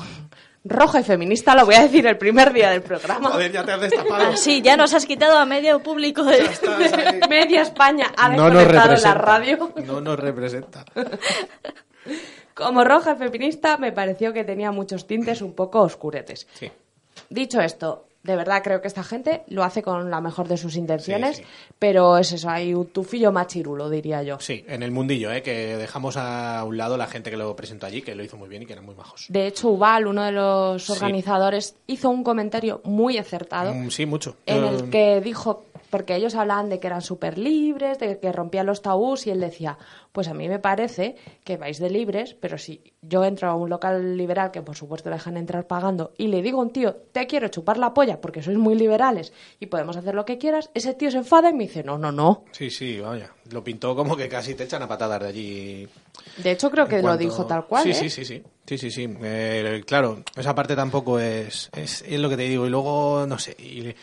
B: roja y feminista lo voy a decir el primer día del programa.
A: joder, ya te has destapado.
C: Así, ya nos has quitado a medio público de...
B: Media España ha
A: No nos
B: desconectado la
A: representa.
B: radio.
A: No nos representa.
B: Como roja y feminista me pareció que tenía muchos tintes un poco oscuretes.
A: Sí.
B: Dicho esto, de verdad creo que esta gente lo hace con la mejor de sus intenciones,
A: Sí, sí.
B: pero es eso, hay un tufillo machirulo, diría yo.
A: Sí, en el mundillo, ¿eh? que dejamos a un lado la gente que lo presentó allí, que lo hizo muy bien y que eran muy majos.
B: De hecho, Ubal, uno de los
A: Sí.
B: organizadores, hizo un comentario muy acertado
A: Mm, sí, mucho.
B: en el que dijo, porque ellos hablaban de que eran súper libres, de que rompían los tabús, y él decía, pues a mí me parece que vais de libres, pero si yo entro a un local liberal, que por supuesto dejan entrar pagando, y le digo a un tío, te quiero chupar la polla porque sois muy liberales y podemos hacer lo que quieras, ese tío se enfada y me dice, no, no, no.
A: Sí, sí, vaya. Lo pintó como que casi te echan a patadas de allí.
B: De hecho, creo que lo dijo tal cual.
A: Sí,
B: ¿eh?
A: sí, sí, sí. Sí, sí, sí. Eh, claro, esa parte tampoco es, es, es lo que te digo. Y luego, no sé, y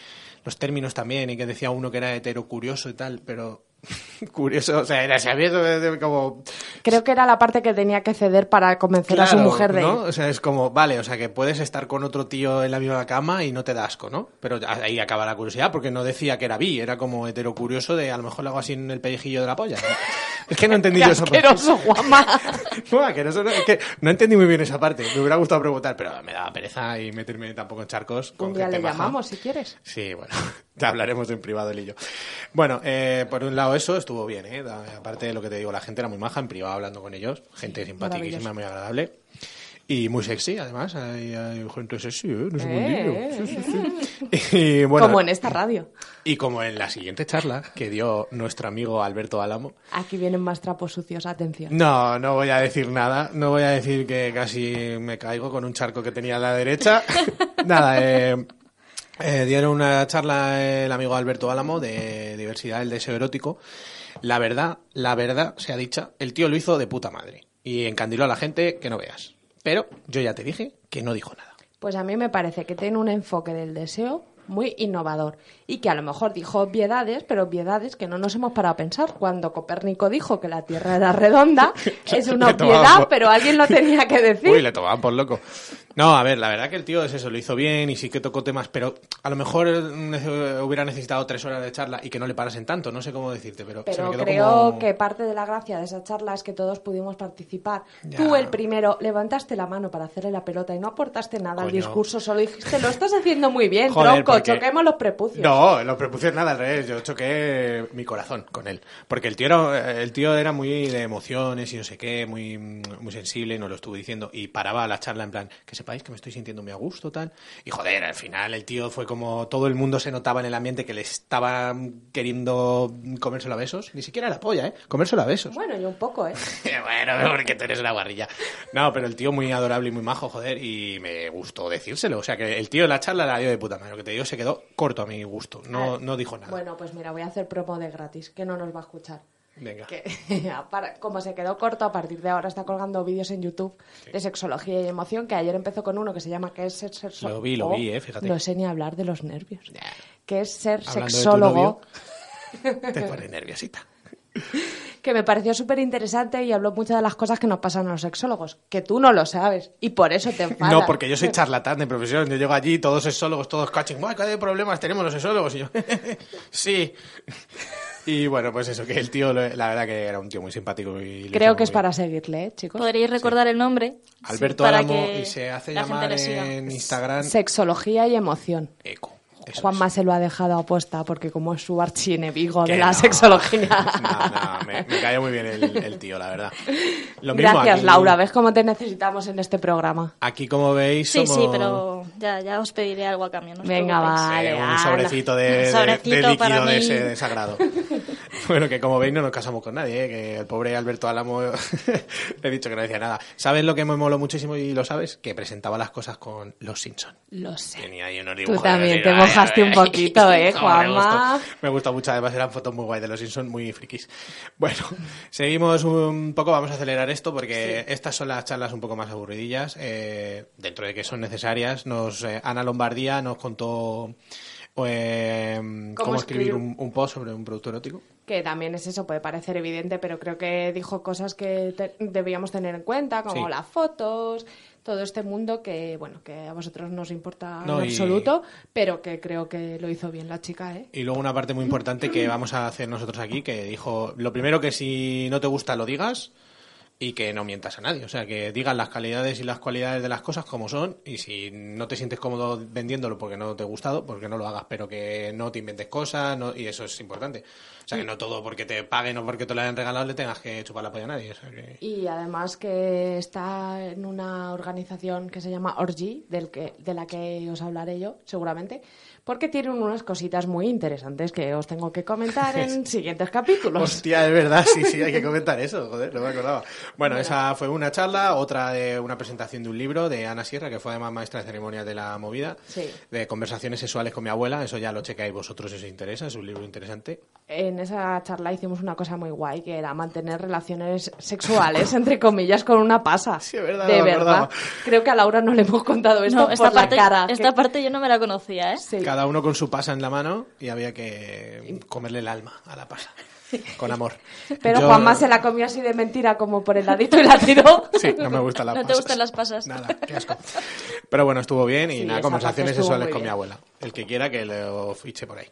A: los términos también, y que decía uno que era heterocurioso y tal, pero curioso, o sea, era sabiendo como...
B: Creo que era la parte que tenía que ceder para convencer a su mujer de
A: ¿no? O sea, es como, vale, o sea, que puedes estar con otro tío en la misma cama y no te da asco, ¿no? Pero ahí acaba la curiosidad, porque no decía que era bi, era como heterocurioso de a lo mejor le hago así en el pellejillo de la polla. Es que no entendí
B: ¡Qué
A: yo esa parte.
B: Juanma!
A: No, asqueroso no, es que no entendí muy bien esa parte. Me hubiera gustado preguntar, pero me daba pereza y meterme tampoco en charcos. Con
B: Un día
A: gente
B: le llamamos, si quieres.
A: Sí, bueno, ya hablaremos en privado él y yo. Bueno, eh, por un lado eso estuvo bien, ¿eh? Aparte de lo que te digo, la gente era muy maja en privado hablando con ellos. Gente simpaticísima, muy agradable. Y muy sexy, además. Hay, hay gente sexy, ¿eh? No es un
B: Eh, eh,
A: Sí, sí, sí. Y bueno,
B: Como en esta radio.
A: y como en la siguiente charla que dio nuestro amigo Alberto Álamo,
B: Aquí vienen más trapos sucios, atención.
A: no, no voy a decir nada. No voy a decir que casi me caigo con un charco que tenía a la derecha. nada, eh, eh, dieron una charla el amigo Alberto Álamo de diversidad del deseo erótico. La verdad, la verdad sea dicha, el tío lo hizo de puta madre. Y encandiló a la gente que no veas. Pero yo ya te dije que no dijo nada.
B: Pues a mí me parece que tiene un enfoque del deseo muy innovador y que a lo mejor dijo obviedades, pero obviedades que no nos hemos parado a pensar. Cuando Copérnico dijo que la Tierra era redonda, es una obviedad,
A: por-
B: pero alguien lo tenía que decir.
A: Uy, le tomaban por loco. No, a ver, la verdad que el tío es eso, lo hizo bien y sí que tocó temas, pero a lo mejor hubiera necesitado tres horas de charla y que no le parasen tanto, no sé cómo decirte, pero, se me quedó
B: creo
A: como...
B: que parte de la gracia de esa charla es que todos pudimos participar.
A: Ya.
B: Tú, el primero, levantaste la mano para hacerle la pelota y no aportaste nal al discurso, solo dijiste, lo estás haciendo muy bien,
A: Joder,
B: tronco,
A: Porque-
B: choquemos los prepucios.
A: No, los prepucios nada, al revés. Yo choqué mi corazón con él. Porque el tío era, el tío era muy de emociones y no sé qué, muy, muy sensible, nos lo estuvo diciendo. Y paraba la charla en plan, que sepáis que me estoy sintiendo muy a gusto, tal. Y joder, al final el tío fue como todo el mundo se notaba en el ambiente que le estaba queriendo comérselo a besos. Ni siquiera la polla, ¿eh? Comérselo a besos.
B: Bueno, yo un poco, ¿eh?
A: bueno, porque tú eres una guarrilla. No, pero el tío muy adorable y muy majo, joder, y me gustó decírselo. O sea, que el tío la charla la dio de puta madre. Lo que te digo, se quedó corto a mi gusto. No, no dijo nada.
B: Bueno, pues mira, voy a hacer promo de gratis, que no nos va a escuchar.
A: Venga.
B: Que, para- como se quedó corto, a partir de ahora está colgando vídeos en YouTube de sexología y emoción, que ayer empezó con uno que se llama que es ser sexólogo.
A: Lo vi, lo vi, eh, fíjate.
B: No sé ni hablar de los nervios. Que es ser
A: Hablando
B: sexólogo.
A: Te pone nerviosita.
B: que me pareció súper interesante y habló muchas de las cosas que nos pasan a los sexólogos, que tú no lo sabes y por eso te enfadas.
A: No, porque yo soy charlatán de profesión. Yo llego allí, todos sexólogos, todos coaching. ¡Buah, ¿Qué problemas tenemos los sexólogos? Y yo, sí. Y bueno, pues eso, que el tío, la verdad que era un tío muy simpático. Y le
B: Creo que es para seguirle, ¿eh, chicos.
C: Podríais recordar el nombre.
A: Alberto
C: para
A: Álamo
C: que
A: y se hace llamar en Instagram
B: Sexología y emoción.
A: Eco. Eso
B: Juanma se lo ha dejado apuesta porque como es su archienemigo
A: Que
B: de la
A: no.
B: sexología.
A: No, no, me, me cae muy bien el, el tío, la verdad. Lo mismo
B: Gracias,
A: aquí-
B: Laura. ¿Ves cómo te necesitamos en este programa?
A: Aquí, como veis,
C: Sí,
A: somos
C: sí, pero ya, ya os pediré algo a cambio. no
B: Venga, vale.
A: eh, un sobrecito de, de-
C: Un sobrecito
A: de líquido
C: para
A: de ese desagrado. Bueno, que como veis no nos casamos con nadie, ¿eh? que el pobre Alberto Álamo le he dicho que no decía nada. ¿Sabes lo que me moló muchísimo y lo sabes? Que presentaba las cosas con Los Simpson.
B: Lo sé.
A: Tenía ahí unos
B: Tú
A: dibujos
B: también
A: de-
B: te mojaste
A: ay,
B: un poquito, ¿eh, Juanma?
A: Me gustó mucho, además eran fotos muy guay de Los Simpson, muy frikis. Bueno, seguimos un poco, vamos a acelerar esto porque estas son las charlas un poco más aburridillas, eh, dentro de que son necesarias. Nos eh, Ana Lombardía nos contó eh, cómo, escribir
B: escribir
A: un, un post sobre un producto erótico.
B: Que también es eso, puede parecer evidente, pero creo que dijo cosas que te- debíamos tener en cuenta, como
A: Sí.
B: las fotos, todo este mundo que, bueno, que a vosotros no os importa
A: No,
B: en
A: y-
B: absoluto, pero que creo que lo hizo bien la chica, ¿eh?
A: Y luego una parte muy importante que vamos a hacer nosotros aquí, que dijo, lo primero que si no te gusta lo digas y que no mientas a nadie. O sea, que digas las calidades y las cualidades de las cosas como son y si no te sientes cómodo vendiéndolo porque no te ha gustado, porque no lo hagas, pero que no te inventes cosas no- y eso es importante. O sea, que no todo porque te paguen o porque te lo hayan regalado le tengas que chupar la polla a nadie.
B: Y además que está en una organización que se llama Orgy, del que, de la que os hablaré yo, seguramente, porque tienen unas cositas muy interesantes que os tengo que comentar en siguientes capítulos.
A: Hostia, es verdad, sí, sí, hay que comentar eso, joder, no me acordaba. Bueno, esa fue una charla, otra de una presentación de un libro de Ana Sierra, que fue además maestra de ceremonias de la movida,
B: Sí.
A: de conversaciones sexuales con mi abuela, eso ya lo checáis vosotros si os interesa, es un libro interesante.
B: En esa charla hicimos una cosa muy guay, que era mantener relaciones sexuales, entre comillas, con una pasa.
A: Sí, es verdad,
B: De
A: no
B: verdad.
A: acordaba.
B: Creo que a Laura no le hemos contado esto
C: No,
B: por
C: esta
B: la
C: parte,
B: cara.
C: esta
B: que-
C: parte yo no me la conocía, ¿eh?
B: Sí.
A: Cada uno con su pasa en la mano y había que comerle el alma a la pasa, con amor.
B: Pero
A: Yo-
B: Juanma se la comió así de mentira, como por el ladito y la tiró.
A: Sí, no me gustan las
C: No te
A: pasas.
C: gustan las pasas.
A: Nada, qué asco. Pero bueno, estuvo bien y
B: Sí,
A: nada, conversaciones sexuales con mi abuela. El que quiera que lo fiche por ahí.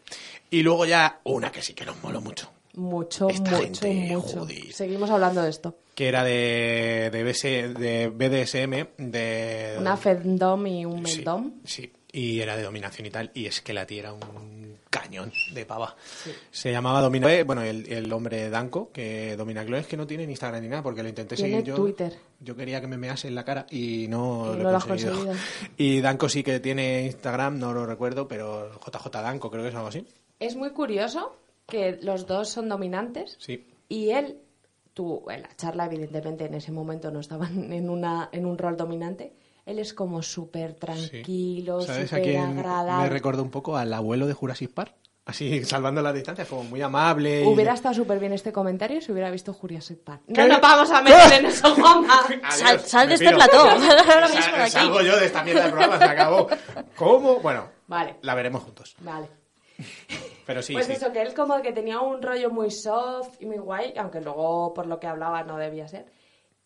A: Y luego ya una que sí que nos moló mucho.
B: Mucho,
A: Esta
B: mucho,
A: gente,
B: mucho.
A: joder.
B: Seguimos hablando de esto.
A: que era de, de, BS de BDSM, de...
B: Una Fendom y un
A: Sí,
B: Meldom.
A: Sí, y era de dominación y tal, y es que la tía era un cañón de pava. Se llamaba Domina... Bueno, el, el hombre Danco, que domina Chloe, es que no tiene ni Instagram ni nada, porque lo intenté
B: Tiene
A: seguir yo.
B: Twitter.
A: Yo quería que me mease en la cara y no,
B: Y
A: lo
B: no
A: he
B: lo
A: conseguido.
B: conseguido.
A: Y Danco sí que tiene Instagram, no lo recuerdo, pero JJ Danco creo que es algo así.
B: Es muy curioso que los dos son dominantes
A: Sí.
B: y él, tú, en la charla, evidentemente en ese momento no estaban en, una, en un rol dominante, él es como súper
A: sí.
B: tranquilo,
A: ¿Sabes a
B: súper
A: me
B: agradable.
A: recordó un poco al abuelo de Jurassic Park? Así, salvando las distancias, como muy amable. y-
B: Hubiera estado súper bien este comentario si hubiera visto Jurassic Park.
A: ¿Qué?
B: No nos vamos a meter en eso, Juanma.
C: Sal, sal de
A: me
C: este plató.
A: Sal-. Salgo yo de esta mierda de programa, se acabó. ¿Cómo? Bueno,
B: Vale,
A: la veremos juntos.
B: vale.
A: Pero sí,
B: pues
A: sí.
B: eso, que él como que tenía un rollo muy soft y muy guay, aunque luego por lo que hablaba no debía ser.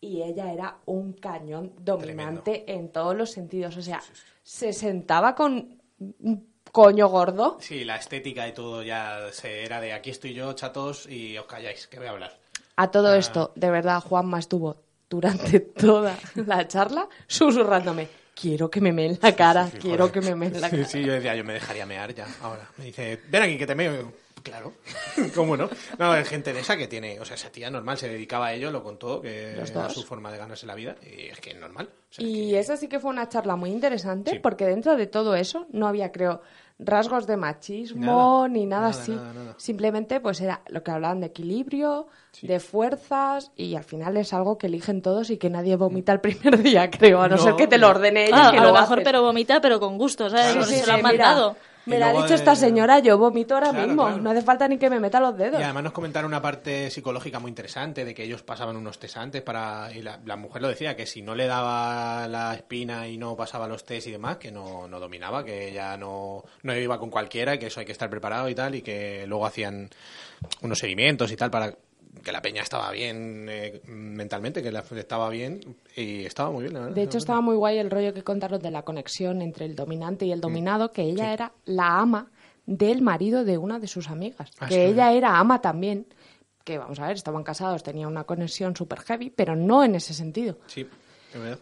B: Y ella era un cañón dominante en todos los sentidos. O sea, se sentaba con un coño gordo.
A: Sí, la estética y todo ya se era de aquí estoy yo, chatos, y os calláis, que voy a hablar.
B: A todo
A: Ah.
B: esto, de verdad, Juanma estuvo durante toda la charla susurrándome. quiero que me meen la cara,
A: Sí,
B: quiero
A: joder.
B: que me meen la cara.
A: Sí, yo decía, yo me dejaría mear ya, ahora. Me dice, ven aquí que te meo. Y Claro, ¿cómo no? No, hay gente de esa que tiene, o sea, esa tía normal se dedicaba a ello, lo contó, que era su forma de ganarse la vida, y es que es normal. O sea,
B: Y esa sí que fue una charla muy interesante,
A: Sí.
B: porque dentro de todo eso no había, creo, rasgos de machismo
A: Nada,
B: ni nada,
A: nada,
B: así.
A: nada, nada.
B: Simplemente, pues era lo que hablaban de equilibrio, de fuerzas, y al final es algo que eligen todos y que nadie vomita el primer día, creo, a no,
A: No,
B: ser que te lo ordene ella.
C: Ah,
B: que
C: a
B: lo
C: lo mejor,
B: haces.
C: pero vomita, pero con gusto, ¿sabes?
A: Sí,
C: se lo han
B: mira,
C: mandado.
B: Me la ha dicho
A: de-
B: esta señora, yo vomito ahora
A: Claro,
B: mismo.
A: claro.
B: No hace falta ni que me meta los dedos.
A: Y además nos comentaron una parte psicológica muy interesante de que ellos pasaban unos test antes para y la, la mujer lo decía que si no le daba la espina y no pasaba los test y demás que no, no dominaba que ella no, no iba con cualquiera y que eso hay que estar preparado y tal y que luego hacían unos seguimientos y tal para que la peña estaba bien eh, mentalmente que la estaba bien y estaba muy bien la verdad.
B: De hecho, estaba muy guay el rollo que contaron de la conexión entre el dominante y
A: Mm.
B: el dominado, que ella era la ama del marido de una de sus amigas.
A: Ah,
B: que
A: sí.
B: ella era ama también. Que vamos a ver, estaban casados, tenían una conexión super heavy, pero no en ese sentido.
A: sí.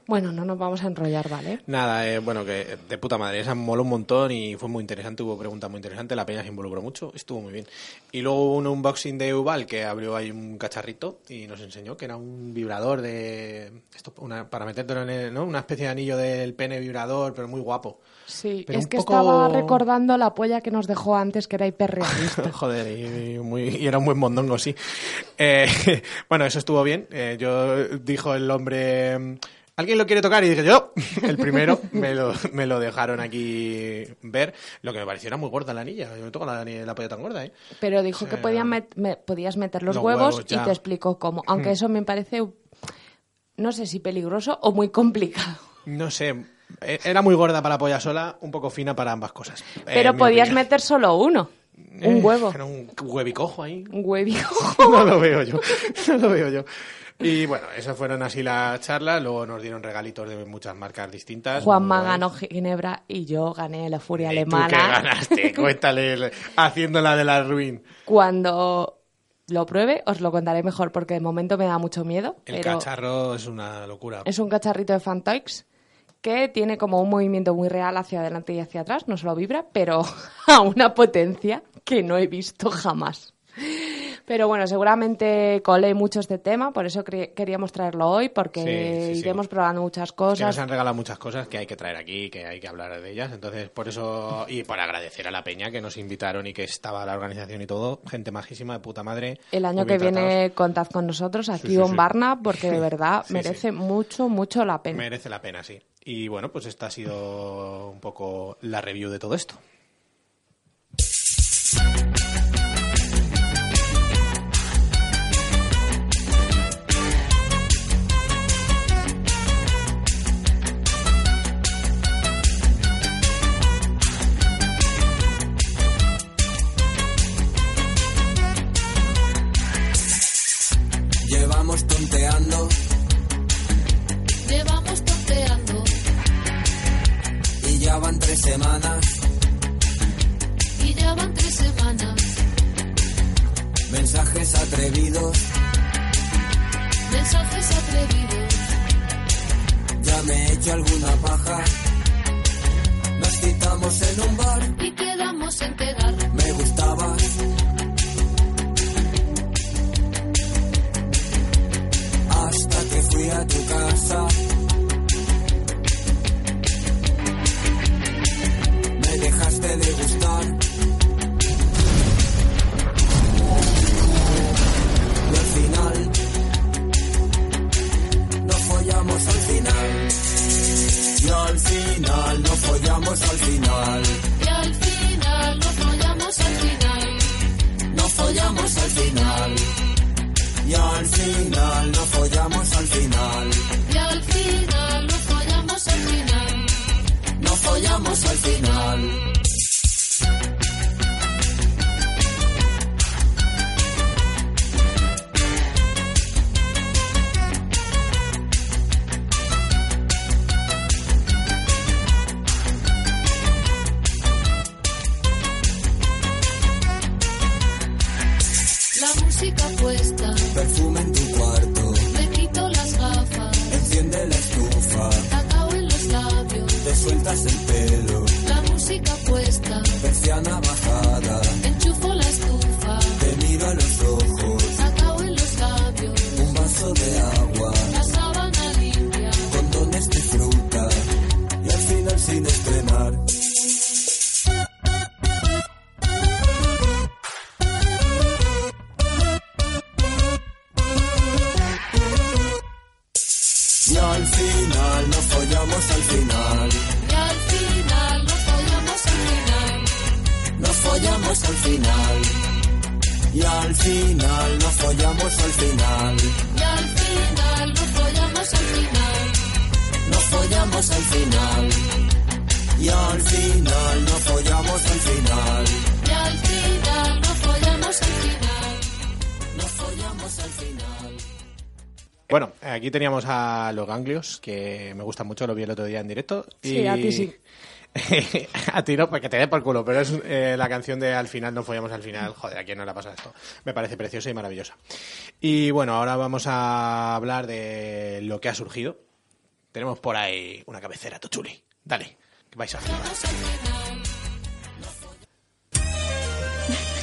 B: Bueno, no nos vamos a enrollar, ¿vale?
A: Nada, eh, bueno, que de puta madre, esa moló un montón y fue muy interesante, hubo preguntas muy interesantes, la peña se involucró mucho, estuvo muy bien. Y luego hubo un unboxing de Uval que abrió ahí un cacharrito y nos enseñó que era un vibrador de... Esto, una, para metértelo en el, ¿no? Una especie de anillo del pene vibrador, pero muy guapo.
B: Sí,
A: Pero
B: es que
A: poco-
B: estaba recordando la polla que nos dejó antes, que era hiperrealista.
A: Joder, y, y muy, y era un buen mondongo, sí. Eh, bueno, eso estuvo bien. Eh, yo dijo el hombre, ¿alguien lo quiere tocar? Y dije yo, el primero, me lo, me lo dejaron aquí ver. Lo que me pareció era muy gorda la anilla. Yo no toco la, la polla tan gorda, ¿eh?
B: Pero dijo
A: O sea,
B: que podían met- me- podías meter los,
A: los
B: huevos,
A: huevos,
B: y te explicó cómo. Aunque
A: Hmm.
B: eso me parece, no sé si peligroso o muy complicado.
A: No sé. eh, Era muy gorda para la polla sola, un poco fina para ambas cosas. Eh,
B: Pero
A: mi
B: podías meter solo uno.
A: Eh,
B: Un huevo.
A: Era un huevicojo ahí.
B: Un huevico.
A: no lo veo yo, no lo veo yo. Y bueno, esas fueron así las charlas, luego nos dieron regalitos de muchas marcas distintas.
B: Juanma ganó Ginebra y yo gané la Furia
A: ¿Y tú
B: Alemana.
A: qué ganaste? Cuéntale, haciéndola de la ruin.
B: Cuando lo pruebe os lo contaré mejor porque de momento me da mucho miedo.
A: El
B: pero
A: cacharro es una locura.
B: es un cacharrito de Fantoix que tiene como un movimiento muy real hacia adelante y hacia atrás, no solo vibra, pero a una potencia que no he visto jamás. Pero bueno, seguramente colé mucho este tema, por eso queríamos traerlo hoy, porque
A: Sí, sí, sí.
B: iremos probando muchas
A: Que nos
B: cosas.
A: han regalado muchas cosas que hay que traer aquí, que hay que hablar de ellas. Entonces, por eso, y por agradecer a la peña que nos invitaron y que estaba la organización y todo, gente majísima, de puta madre.
B: El año que viene contad con nosotros aquí en. Barna, porque de verdad merece mucho, mucho la pena.
A: Merece la pena, sí. Y bueno, pues esta ha sido un poco la review de todo esto.
D: Alguna paja. Nos citamos en un bar,
E: Y quedamos en quedar.
D: me gustabas. Hasta que fui a tu casa.
A: Bueno, aquí teníamos a los ganglios, que me gustan mucho, lo vi el otro día en directo.
B: Sí,
A: y-
B: a ti sí.
A: a ti no, porque te dé por culo, pero es eh, la canción de Al final, no follamos al final. Joder, ¿a quién no le pasa esto? Me parece preciosa y maravillosa. Y bueno, ahora vamos a hablar de lo que ha surgido. Tenemos por ahí una cabecera, Tochuli. Dale, que vais a.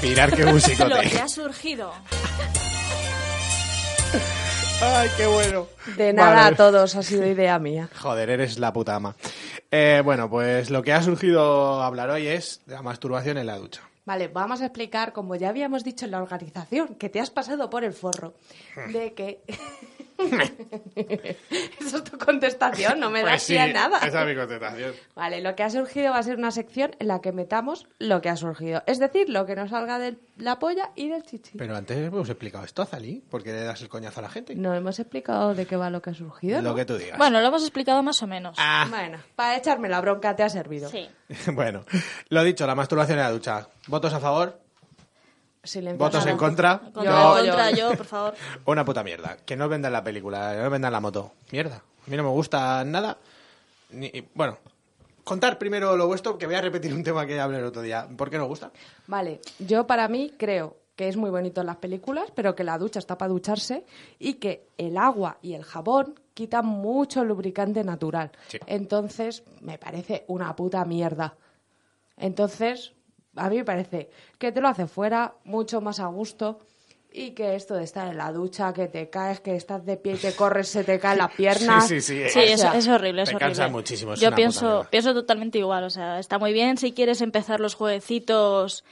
A: Mirar qué
C: Lo
A: musicote.
C: que ha surgido.
A: Ay, qué bueno.
B: De nada
A: Vale.
B: a todos, ha sido idea mía.
A: Joder, eres la puta ama. Eh, bueno, pues lo que ha surgido a hablar hoy es de la masturbación en la ducha.
B: Vale, vamos a explicar, como ya habíamos dicho en la organización, que te has pasado por el forro, de que... Eso es tu contestación, no me
A: Pues sí,
B: pie a nada.
A: esa es mi contestación.
B: Vale, lo que ha surgido va a ser una sección en la que metamos lo que ha surgido. Es decir, lo que nos salga de la polla y del chichi.
A: Pero antes hemos explicado esto, Azalí. ¿Por qué le das el coñazo a la gente?
B: No hemos explicado de qué va lo que ha surgido,
A: Lo
B: ¿no?
A: que tú digas.
C: Bueno, lo hemos explicado más o menos.
A: Ah,
B: Bueno, para echarme la bronca te ha servido.
C: Sí.
A: bueno, lo dicho, la masturbación en la ducha. ¿Votos a favor?
B: Silencio.
A: ¿Votos en contra?
C: Contra,
B: Yo-
C: contra
B: yo-
C: yo, por favor.
A: Una puta mierda. Que no vendan la película, que no vendan la moto. Mierda. A mí no me gusta nada. Ni, bueno, contar primero lo vuestro, que voy a repetir un tema que hablé el otro día. ¿Por qué no gusta?
B: Vale, yo para mí creo que es muy bonito en las películas, pero que la ducha está para ducharse y que el agua y el jabón quitan mucho lubricante natural.
A: Sí.
B: Entonces, me parece una puta mierda. Entonces, a mí me parece que te lo hace fuera mucho más a gusto y que esto de estar en la ducha, que te caes, que estás de pie y te corres, se te caen las piernas.
A: Sí, sí, sí.
C: Sí, es, es horrible, es
A: te
C: horrible.
A: cansa muchísimo, es
C: Yo pienso, pienso totalmente igual. O sea, está muy bien si quieres empezar los jueguecitos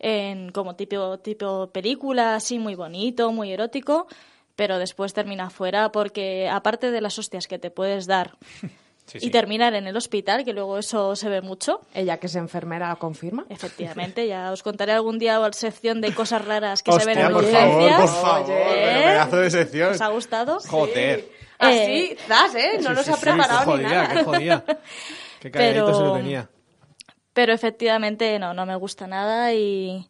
C: en como tipo, tipo película, así muy bonito, muy erótico, pero después termina fuera porque aparte de las hostias que te puedes dar
A: Sí,
C: y
A: sí.
C: terminar en el hospital, que luego eso se ve mucho.
B: Ella que es enfermera lo confirma.
C: Efectivamente, ya os contaré algún día la sección de cosas raras que se ven en
A: por
C: urgencias.
A: favor, por favor.
C: ¿Eh?
A: pero pedazo de sección.
C: ¿Os ha gustado?
A: Joder.
B: Así, zas, ¿eh? No
A: Sí,
B: nos
A: sí,
B: ha
A: sí,
B: preparado
A: qué
B: ni nada.
A: Qué jodida. Qué
C: Pero-
A: se lo tenía.
C: Pero efectivamente no, no me gusta nada y,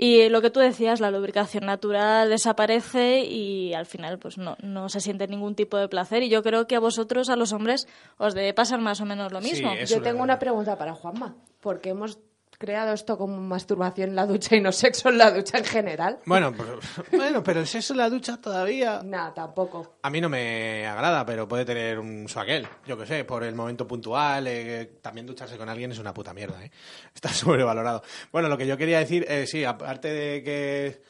C: y lo que tú decías, la lubricación natural desaparece y al final pues no, no se siente ningún tipo de placer y yo creo que a vosotros, a los hombres, os debe pasar más o menos lo mismo.
B: Yo tengo
A: verdad.
B: una pregunta para Juanma. ¿Por qué hemos creado esto como masturbación en la ducha y no sexo en la ducha en general?
A: Bueno, pero, bueno, pero el sexo en la ducha todavía...
B: Nada, tampoco.
A: A mí no me agrada, pero puede tener un suaquel. Yo qué sé, por el momento puntual. eh, también ducharse con alguien es una puta mierda, ¿eh? Está sobrevalorado. Bueno, lo que yo quería decir, eh, sí, aparte de que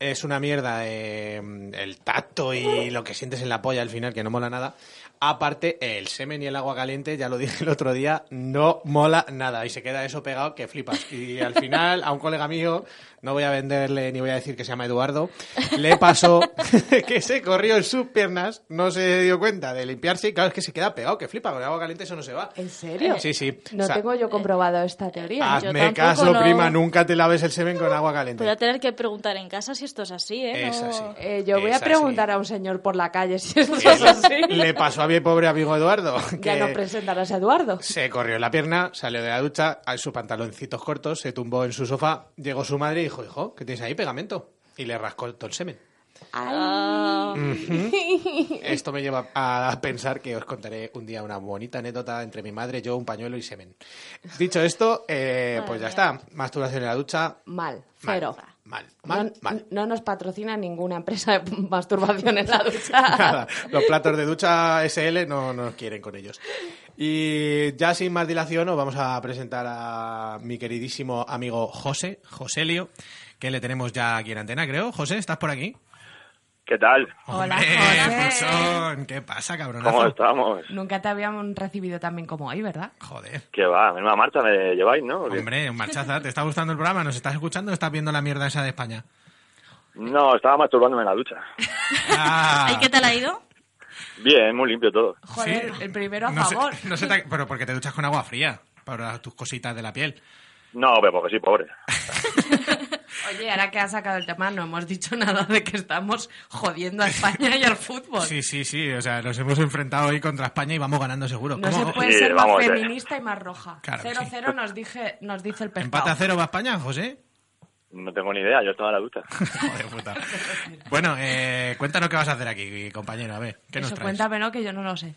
A: es una mierda eh, el tacto y lo que sientes en la polla al final, que no mola nada. Aparte, el semen y el agua caliente, ya lo dije el otro día, no mola nada. Y se queda eso pegado que flipas. Y al final, a un colega mío, no voy a venderle ni voy a decir que se llama Eduardo, le pasó que se corrió en sus piernas, no se dio cuenta de limpiarse y claro, es que se queda pegado, que flipa, con el agua caliente eso no se va.
B: ¿En serio?
A: Sí, sí.
B: No
A: O sea,
B: tengo yo comprobado esta teoría.
A: Hazme caso,
C: no.
A: prima, nunca te laves el semen con agua caliente.
C: Voy a tener que preguntar en casa si esto es así, ¿eh?
A: Es así.
B: Eh, yo voy a preguntar
A: así.
B: a un señor por la calle si esto es así.
A: le pasó a mi pobre amigo Eduardo,
B: Ya
A: que
B: no presentarás a Eduardo.
A: se corrió en la pierna, salió de la ducha, a sus pantaloncitos cortos, se tumbó en su sofá, llegó su madre y dijo, hijo, ¿qué tienes ahí? Pegamento. Y le rascó todo el semen.
C: Ah,
A: Esto me lleva a pensar que os contaré un día una bonita anécdota entre mi madre, yo, un pañuelo y semen. Dicho esto, eh, pues ya está. Masturbación en la ducha.
B: Mal, cero.
A: Mal, mal,
B: no,
A: mal.
B: no nos patrocina ninguna empresa de masturbación en la ducha.
A: Nada, los platos de ducha SL no nos quieren con ellos. Y ya sin más dilación, os vamos a presentar a mi queridísimo amigo José, Joselio, que le tenemos ya aquí en antena, creo. José, ¿estás por aquí?
F: ¿Qué tal?
B: Hola,
A: Hombre,
B: José.
A: ¿Qué pasa, cabronazo?
F: ¿Cómo estamos?
B: Nunca te habíamos recibido tan bien como hoy, ¿verdad?
A: Joder.
F: ¿Qué va? Menuda marcha me lleváis, ¿no?
A: Hombre, marchaza, ¿te está gustando el programa? ¿Nos estás escuchando o estás viendo la mierda esa de España?
F: No, estaba masturbándome en la ducha.
A: Ah,
C: ¿Y qué tal ha ido?
F: Bien, muy limpio todo.
B: Joder,
A: sí.
B: el primero a
A: No
B: favor.
A: no pero porque te duchas con agua fría para tus cositas de la piel.
F: No, pero porque sí, pobre.
B: Oye, ahora que has sacado el tema, no hemos dicho nada de que estamos jodiendo a España y al fútbol.
A: Sí, sí, sí. O sea, nos hemos enfrentado hoy contra España y vamos ganando seguro.
B: No
A: ¿Cómo?
B: se puede
F: Sí,
B: ser más
F: eh.
B: feminista y más roja.
A: Claro que
B: 0-0 nos, dije, nos dice el pescado.
A: ¿Empate a cero va España, José?
F: No tengo ni idea, yo estaba en la ducha.
A: Joder, puta. Bueno, eh, cuéntanos qué vas a hacer aquí, compañero. A ver, ¿qué nos traes?
B: cuéntamelo que yo no lo sé.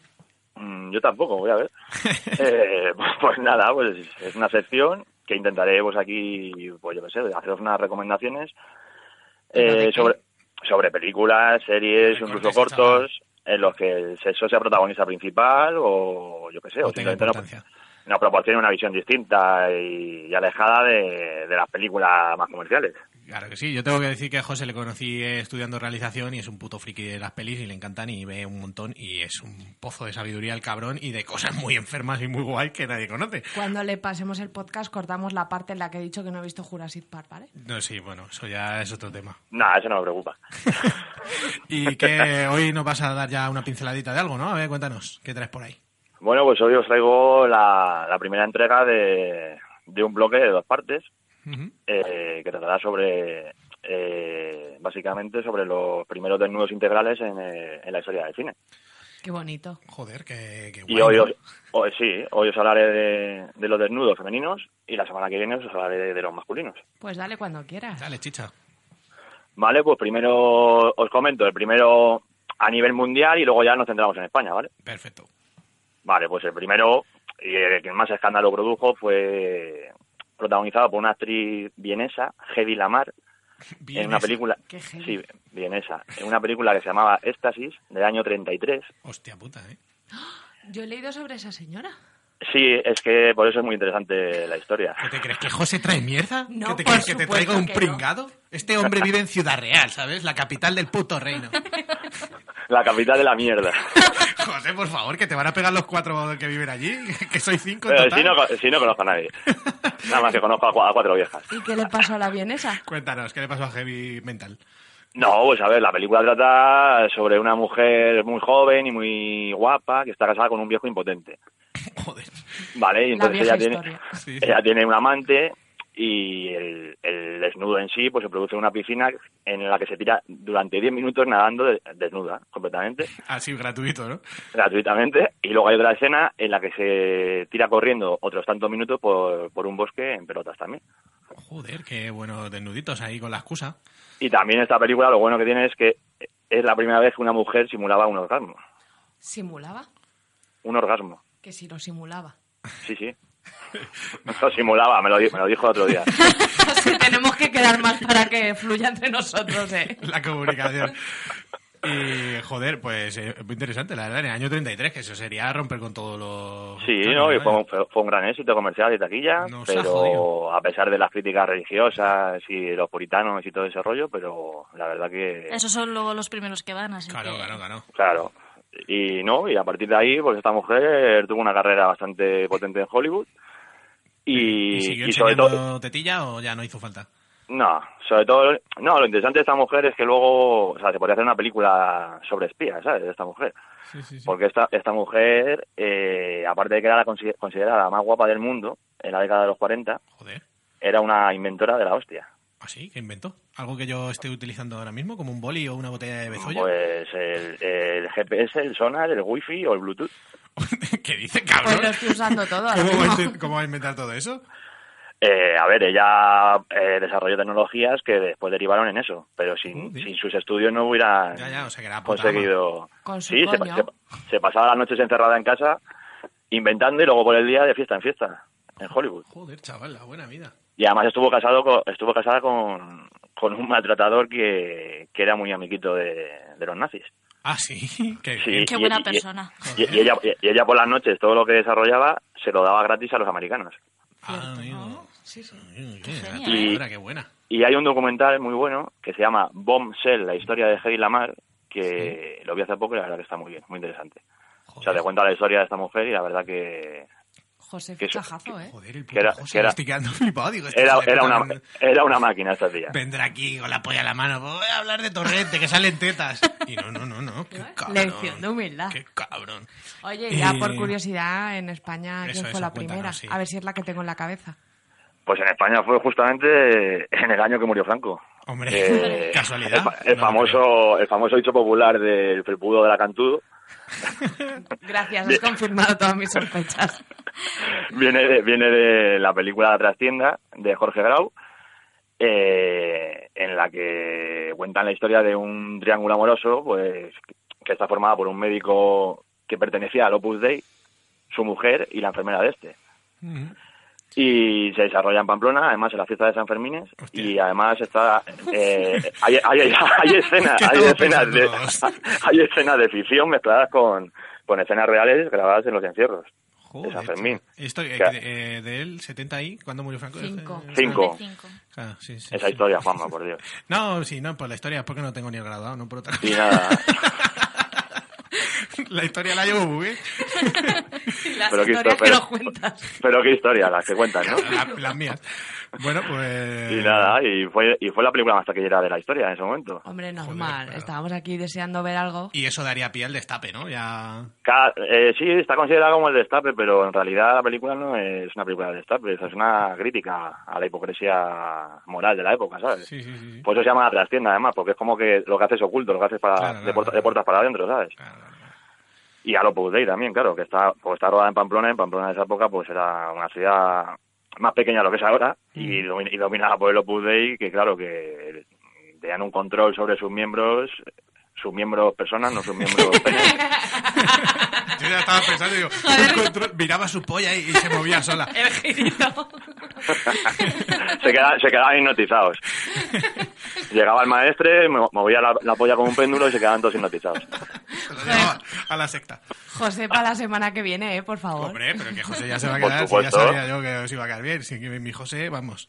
F: Mm, Yo tampoco, voy a ver. Eh, pues, pues nada, pues es una sección que intentaré pues aquí, pues yo qué sé, haceros unas recomendaciones
A: ¿Pero de
F: eh, sobre, sobre películas, series, incluso cortos, en los que el sexo sea protagonista principal o yo qué sé,
A: O
F: simplemente no-. Nos proporcione una visión distinta y, y alejada de, de las películas más comerciales.
A: Claro que sí. Yo tengo que decir que a José le conocí estudiando realización y es un puto friki de las pelis y le encantan y ve un montón y es un pozo de sabiduría el cabrón y de cosas muy enfermas y muy guay que nadie conoce.
B: Cuando le pasemos el podcast, cortamos la parte en la que he dicho que no he visto Jurassic Park, ¿vale?
A: No, sí, bueno, eso ya es otro tema.
F: Nada, eso no me preocupa.
A: Y que hoy nos vas a dar ya una pinceladita de algo, ¿no? A ver, cuéntanos, ¿qué traes por ahí?
F: Bueno, pues hoy os traigo la, la primera entrega de, de un bloque de dos partes eh, que tratará sobre, eh, básicamente, sobre los primeros desnudos integrales en, eh, en la historia del cine.
B: Qué bonito.
A: Joder, qué, qué guay.
F: Y hoy, os, hoy sí, hoy os hablaré de, de los desnudos femeninos y la semana que viene os hablaré de, de los masculinos.
B: Pues dale cuando quieras.
A: Dale, chicha.
F: Vale, pues primero os comento, el primero a nivel mundial y luego ya nos centramos en España, ¿vale?
A: Perfecto.
F: Vale, pues el primero, y el que más escándalo produjo, fue protagonizado por una actriz vienesa, Hedy Lamar, en una
A: Vienesa.
F: película... Sí, vienesa. En una película que se llamaba Éxtasis, del año 33.
A: Hostia puta, ¿eh?
B: Yo he leído sobre esa señora.
F: Sí, es que por eso es muy interesante la historia.
A: ¿Qué te crees que José trae mierda?
B: No,
A: ¿Qué te crees que te traiga un
B: que no.
A: pringado? Este hombre vive en Ciudad Real, ¿sabes? La capital del puto reino.
F: La capital de la mierda.
A: José, por favor, que te van a pegar los cuatro que viven allí, que soy cinco en
F: Pero
A: total.
F: sí no, sí no conozco a nadie. Nada más que conozco a cuatro viejas.
B: ¿Y qué le pasó a la vienesa?
A: Cuéntanos, ¿qué le pasó a Heavy Mental?
F: No, pues a ver, la película trata sobre una mujer muy joven y muy guapa que está casada con un viejo impotente.
A: Joder.
F: Vale, y entonces ella tiene,
B: historia.
A: Sí, sí.
F: ella tiene un amante y el, el desnudo en sí pues se produce en una piscina en la que se tira durante 10 minutos nadando de- desnuda completamente,
A: Así, gratuito, ¿no?
F: gratuitamente. Y luego hay otra escena en la que se tira corriendo otros tantos minutos por, por un bosque en pelotas también.
A: Joder, qué buenos desnuditos ahí con la excusa.
F: Y también esta película lo bueno que tiene es que es la primera vez que una mujer simulaba un orgasmo.
B: ¿Simulaba?
F: Un orgasmo.
B: Que si lo simulaba.
F: Sí, sí. Lo simulaba, me lo, di- me lo dijo el otro día.
B: Así tenemos que quedar más para que fluya entre nosotros, ¿eh?
A: La comunicación. Y, joder, pues eh, muy interesante, la verdad, en el año 33, que eso sería romper con todo lo...
F: Sí,
A: Claro,
F: ¿no? Y fue, un- fue- fue un gran éxito comercial y taquilla,
A: Nos
F: pero a pesar de las críticas religiosas y los puritanos y todo ese rollo, pero la verdad que...
C: Esos son luego los primeros que van, así
A: Claro,
C: que...
A: claro, claro.
F: Claro. Y no, y a partir de ahí, pues esta mujer tuvo una carrera bastante potente en Hollywood. Y,
A: ¿Y siguió
F: y sobre todo...
A: tetilla o ya no hizo falta?
F: No, sobre todo... No, lo interesante de esta mujer es que luego... O sea, se podría hacer una película sobre espías, ¿sabes? De esta mujer.
A: Sí, sí, sí.
F: Porque esta, esta mujer, eh, aparte de que era la consi- considerada la más guapa del mundo en la década de los 40,
A: Joder.
F: era una inventora de la hostia.
A: ¿Así? ¿Qué inventó? ¿Algo que yo esté utilizando ahora mismo, como un boli o una botella de bezoya?
F: Pues el, el GPS, el sonar, el wifi o el bluetooth.
A: ¿Qué dice,
B: Pues
A: cabrón?
B: lo estoy usando todo. ahora
A: ¿Cómo va, a
B: mismo.
A: inven- cómo va a inventar todo eso?
F: Eh, a ver, ella eh, desarrolló tecnologías que después derivaron en eso, pero sin, sin sus estudios no hubiera
A: Ya, ya, o sea que era puta
F: conseguido...
B: Con su
F: sí, se,
B: coño.
F: se- se pasaba las noches encerrada en casa inventando y luego por el día de fiesta en fiesta en Hollywood.
A: Joder, chaval, la buena vida.
F: Y además estuvo casado con, estuvo casada con, con un maltratador que, que era muy amiguito de, de los nazis.
A: Ah, sí. Qué
F: Sí,
A: bien.
C: Qué
F: y-
C: buena
F: y-
C: persona.
F: Y, y ella, y ella por las noches, todo lo que desarrollaba, se lo daba gratis a los americanos.
A: Ah, amigo.
C: Sí, sí.
A: Qué
C: genial.
A: trayectoria, qué buena.
F: Y hay un documental muy bueno que se llama Bombshell, la historia de Hedy Lamar, que lo vi hace poco y la verdad que está muy bien, muy interesante. O sea, te cuenta la historia de esta mujer y la verdad que
B: José
F: Que eso-
B: fichajazo, ¿eh?
A: Joder, el puto
F: era-
A: José,
F: era-
A: estoy quedando flipado. Digo, este
F: era, era, una, era una máquina estos días.
A: Vendrá aquí con la polla en la mano. Voy a hablar de Torrente, que salen tetas. Y no, no, no, no. Qué cabrón.
B: Lección de humildad.
A: Qué cabrón.
B: Oye, ya
A: Eh,
B: por curiosidad, en España,
A: eso,
B: ¿quién fue
A: eso,
B: la primera?
A: sí.
B: A ver si es la que tengo en la cabeza.
F: Pues en España fue justamente en el año que murió Franco.
A: Hombre,
F: Eh,
A: casualidad.
F: El, fa- el
A: No,
F: famoso, el famoso dicho popular del felpudo de la Cantudo
B: Gracias, has confirmado todas mis sospechas.
F: viene de, viene de la película La Trastienda de Jorge Grau, eh, en la que cuentan la historia de un triángulo amoroso, pues que está formada por un médico que pertenecía al Opus Dei, su mujer y la enfermera de este.
A: Ujú.
F: Y se desarrolla en Pamplona, además en la fiesta de San Fermín, y además está eh, hay, hay, hay escenas,
A: ¿Qué
F: hay escenas de hay escenas de ficción mezcladas con, con escenas reales grabadas en los encierros.
A: Joder,
F: San Fermín.
A: Esto eh, de, eh, de él, 70 ahí, ¿cuándo murió Franco?
B: Cinco.
A: Eh,
F: Cinco.
C: Cinco.
A: Claro, sí, sí,
F: Esa
A: sí.
F: historia, Juanma, por Dios.
A: No, sí, no, por la historia es porque no tengo ni el graduado, no por otra
F: Y
A: cosa.
F: nada,
A: La historia la llevo muy bien.
B: Las
F: Pero qué
B: historias que
F: pero-
B: nos cuentas.
F: pero qué historia las que cuentan, ¿no?
A: La- las mías. Bueno, pues...
F: Y nada, y fue, y fue la película más taquillera de la historia en ese momento.
B: Hombre, normal. Estábamos aquí deseando ver algo.
A: Y eso daría pie al destape, ¿no? Ya...
F: Eh, sí, está considerada como el destape, pero en realidad la película no es una película de destape, es una crítica a la hipocresía moral de la época, ¿sabes?
A: Sí, sí.
F: Por eso se llama la trastienda, además, porque es como que lo que haces oculto, lo que haces para,
A: Claro,
F: de,
A: claro,
F: puerta-
A: claro.
F: de puertas para adentro, ¿sabes? Y a Opus Dei también, claro, que está, pues está rodada en Pamplona, en Pamplona en esa época pues era una ciudad más pequeña de lo que es ahora
A: Mm.
F: y, domi- y dominada por el Opus Dei, que claro, que tenían un control sobre sus miembros, sus miembros personas, no sus miembros penes.
A: Yo ya estaba pensando, digo, control- miraba su polla y, y se movía sola.
B: El
F: se, queda- se quedaban hipnotizados. Llegaba el maestre, mo- movía la, la polla como un péndulo y se quedaban todos hipnotizados.
A: A la secta.
B: José, para la semana que viene, ¿eh? Por favor.
A: Hombre, pero que José ya se va a quedar, si ya sabía yo que os iba a quedar bien. Si mi José, vamos.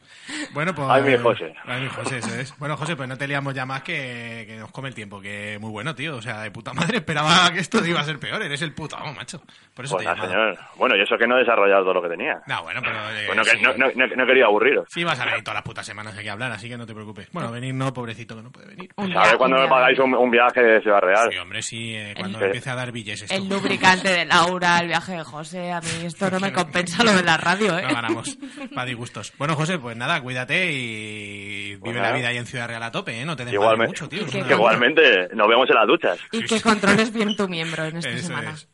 A: Bueno, pues...
F: Ay, mi José.
A: Ay, mi José, eso es. Bueno, José, pues no te liamos ya más que, que nos come el tiempo, que muy bueno, tío. O sea, de puta madre, esperaba que esto iba a ser peor. Eres el puto, vamos, macho. Por eso
F: Pues
A: te
F: señor. Bueno, y eso que no he desarrollado todo lo que tenía.
A: No, bueno, pero... eh,
F: Bueno, que
A: sí.
F: no, no, no- no he querido aburriros.
A: Sí, vas a venir todas las putas semanas aquí a hablar, así que no te preocupes. Bueno, venir no, pobrecito, que no puede venir.
F: Cuando
B: un
F: me pagáis un, un viaje de Ciudad Real.
A: Sí, hombre, sí, eh, cuando
F: El-
A: empiece a dar billetes.
B: El lubricante de Laura, el viaje de José. A mí esto no me compensa lo de la radio, ¿eh?
A: No ganamos. Para disgustos. Bueno, José, pues nada, cuídate y vive
F: Pues
A: la vida ahí en Ciudad Real a tope, ¿eh? No te
F: Igualmente,
A: mucho, tío.
B: Que-
F: igualmente, nos vemos en las duchas.
B: Y que controles bien tu miembro en esta
A: Eso
B: semana.
A: es.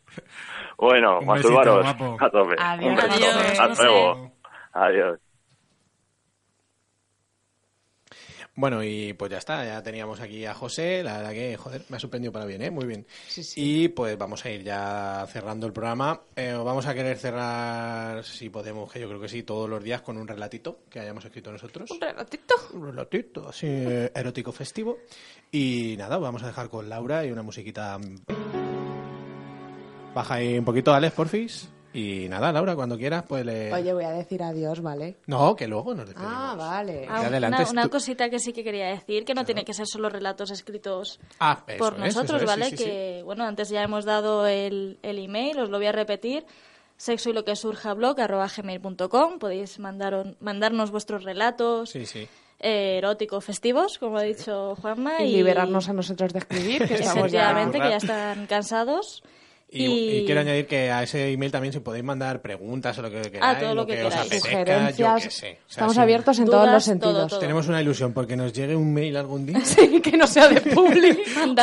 F: Bueno, a tope.
B: Adiós.
C: Adiós,
F: Hasta luego. Adiós.
A: Bueno, y pues ya está, ya teníamos aquí a José, la verdad que, joder, me ha sorprendido para bien, ¿eh? Muy bien.
B: Sí, sí.
A: Y pues vamos a ir ya cerrando el programa. Eh, vamos a querer cerrar, si podemos, que yo creo que sí, todos los días con un relatito que hayamos escrito nosotros.
B: Un relatito.
A: Un relatito así erótico festivo. Y nada, vamos a dejar con Laura y una musiquita. Baja ahí un poquito, Alex, porfis. Y nada, Laura, cuando quieras, pues le...
B: Oye, voy a decir adiós, ¿vale?
A: No, que luego nos despedimos.
B: Ah, vale.
C: Ah,
A: adelante,
C: una, una
A: tú-
C: cosita que sí que quería decir, que no tiene que ser solo relatos escritos
A: Ah,
C: por
A: es,
C: nosotros,
A: es,
C: ¿vale?
A: sí, sí, sí.
C: que, bueno, antes ya hemos dado el, el email, os lo voy a repetir, sexo y lo que surja blog, arroba gmail.com, podéis mandar, mandarnos vuestros relatos
A: Sí, sí.
C: eh, eróticos festivos, como ha dicho Juanma.
B: Y liberarnos a nosotros de escribir, que estamos ya...
C: Efectivamente, que ya están cansados.
A: Y, y quiero añadir que a ese email también si podéis mandar preguntas o lo que queráis,
C: Ah, todo lo que
A: os
C: queráis.
A: apetezca, yo qué sé. O sea,
B: Estamos
A: sí,
B: abiertos en
C: Dudas,
B: todos los
C: todo,
B: sentidos.
C: todo.
A: Tenemos una ilusión porque nos llegue un mail algún día.
B: Sí, que no sea de public.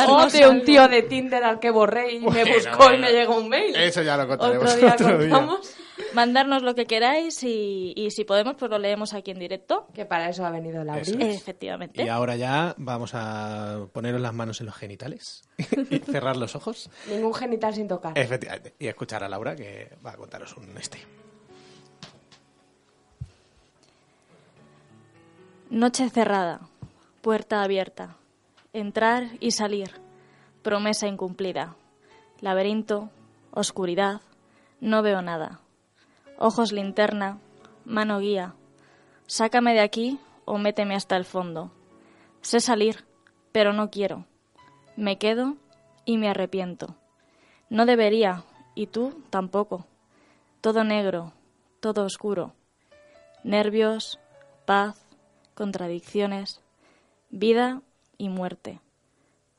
B: o de un tío de Tinder al que borré y me
A: Bueno,
B: buscó y
A: bueno.
B: me llegó un mail.
A: Eso ya lo contaremos
B: Otro día
A: otro día.
C: Mandarnos lo que queráis y, y si podemos, pues lo leemos aquí en directo.
B: Que para eso ha venido Laura.
A: Eso es.
C: Efectivamente.
A: Y ahora ya vamos a poneros las manos en los genitales y cerrar los ojos.
B: Ningún genital sin tocar.
A: Efectivamente. Y escuchar a Laura que va a contaros un este.
C: Noche cerrada, puerta abierta, entrar y salir, promesa incumplida. Laberinto, oscuridad, no veo nada. Ojos linterna, mano guía. Sácame de aquí o méteme hasta el fondo. Sé salir, pero no quiero. Me quedo y me arrepiento. No debería, y tú tampoco. Todo negro, todo oscuro. Nervios, paz, contradicciones, vida y muerte.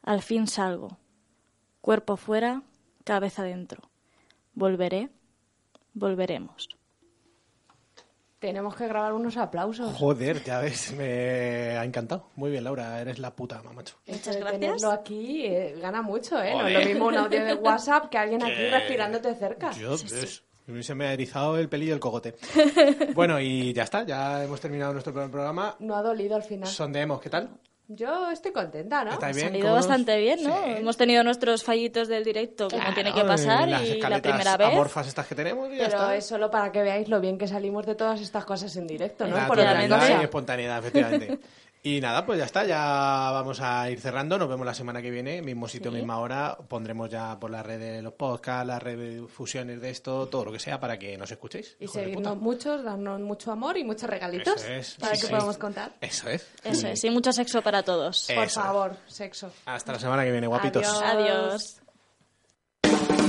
C: Al fin salgo. Cuerpo fuera, cabeza dentro. Volveré, volveremos.
B: Tenemos que grabar unos aplausos.
A: Joder, ya ves, me ha encantado. Muy bien, Laura, eres la puta, mamacho.
B: Muchas
C: gracias.
B: Tenerlo aquí eh, gana mucho, ¿eh? No es lo mismo un audio de WhatsApp que alguien aquí
A: ¿Qué?
B: respirándote cerca.
A: Yo, ves, se me ha erizado el pelillo del cogote. bueno, y ya está, ya hemos terminado nuestro primer programa.
B: No ha dolido al final.
A: Sondeemos, ¿qué tal?
B: Yo estoy contenta, ¿no?
A: ¿Estáis
C: Ha salido
A: ¿Cómo nos-
C: bastante bien, ¿no?
A: Sí.
C: Hemos tenido nuestros fallitos del directo como
B: Claro,
C: tiene que pasar y la primera vez.
A: amorfas estas que tenemos y ya
B: Pero
A: está.
B: es solo para que veáis lo bien que salimos de todas estas cosas en directo, ¿no? Por
A: y espontaneidad, efectivamente. Y nada, pues ya está, ya vamos a ir cerrando. Nos vemos la semana que viene, mismo sitio, misma hora. Pondremos ya por las redes los podcasts, las refusiones de esto, todo lo que sea para que nos escuchéis.
B: Y seguirnos muchos, darnos mucho amor y muchos regalitos
A: Eso es,
B: para
A: sí,
B: que
A: sí.
B: podamos contar.
A: Eso es.
C: Eso es, y mucho sexo para todos.
B: Por favor, sexo.
A: Hasta la semana que viene, guapitos.
B: Adiós.
C: Adiós.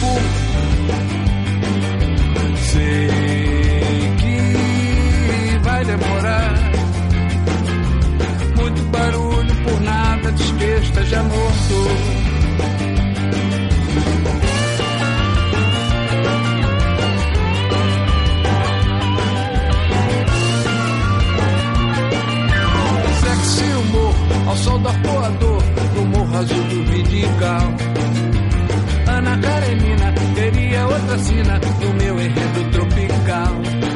G: Corpo. Sei que vai demorar muito barulho por nada, diz que esteja morto. Ao som do arpoador no morro azul do Vidigal. Ana Karenina teria outra sina no meu enredo tropical.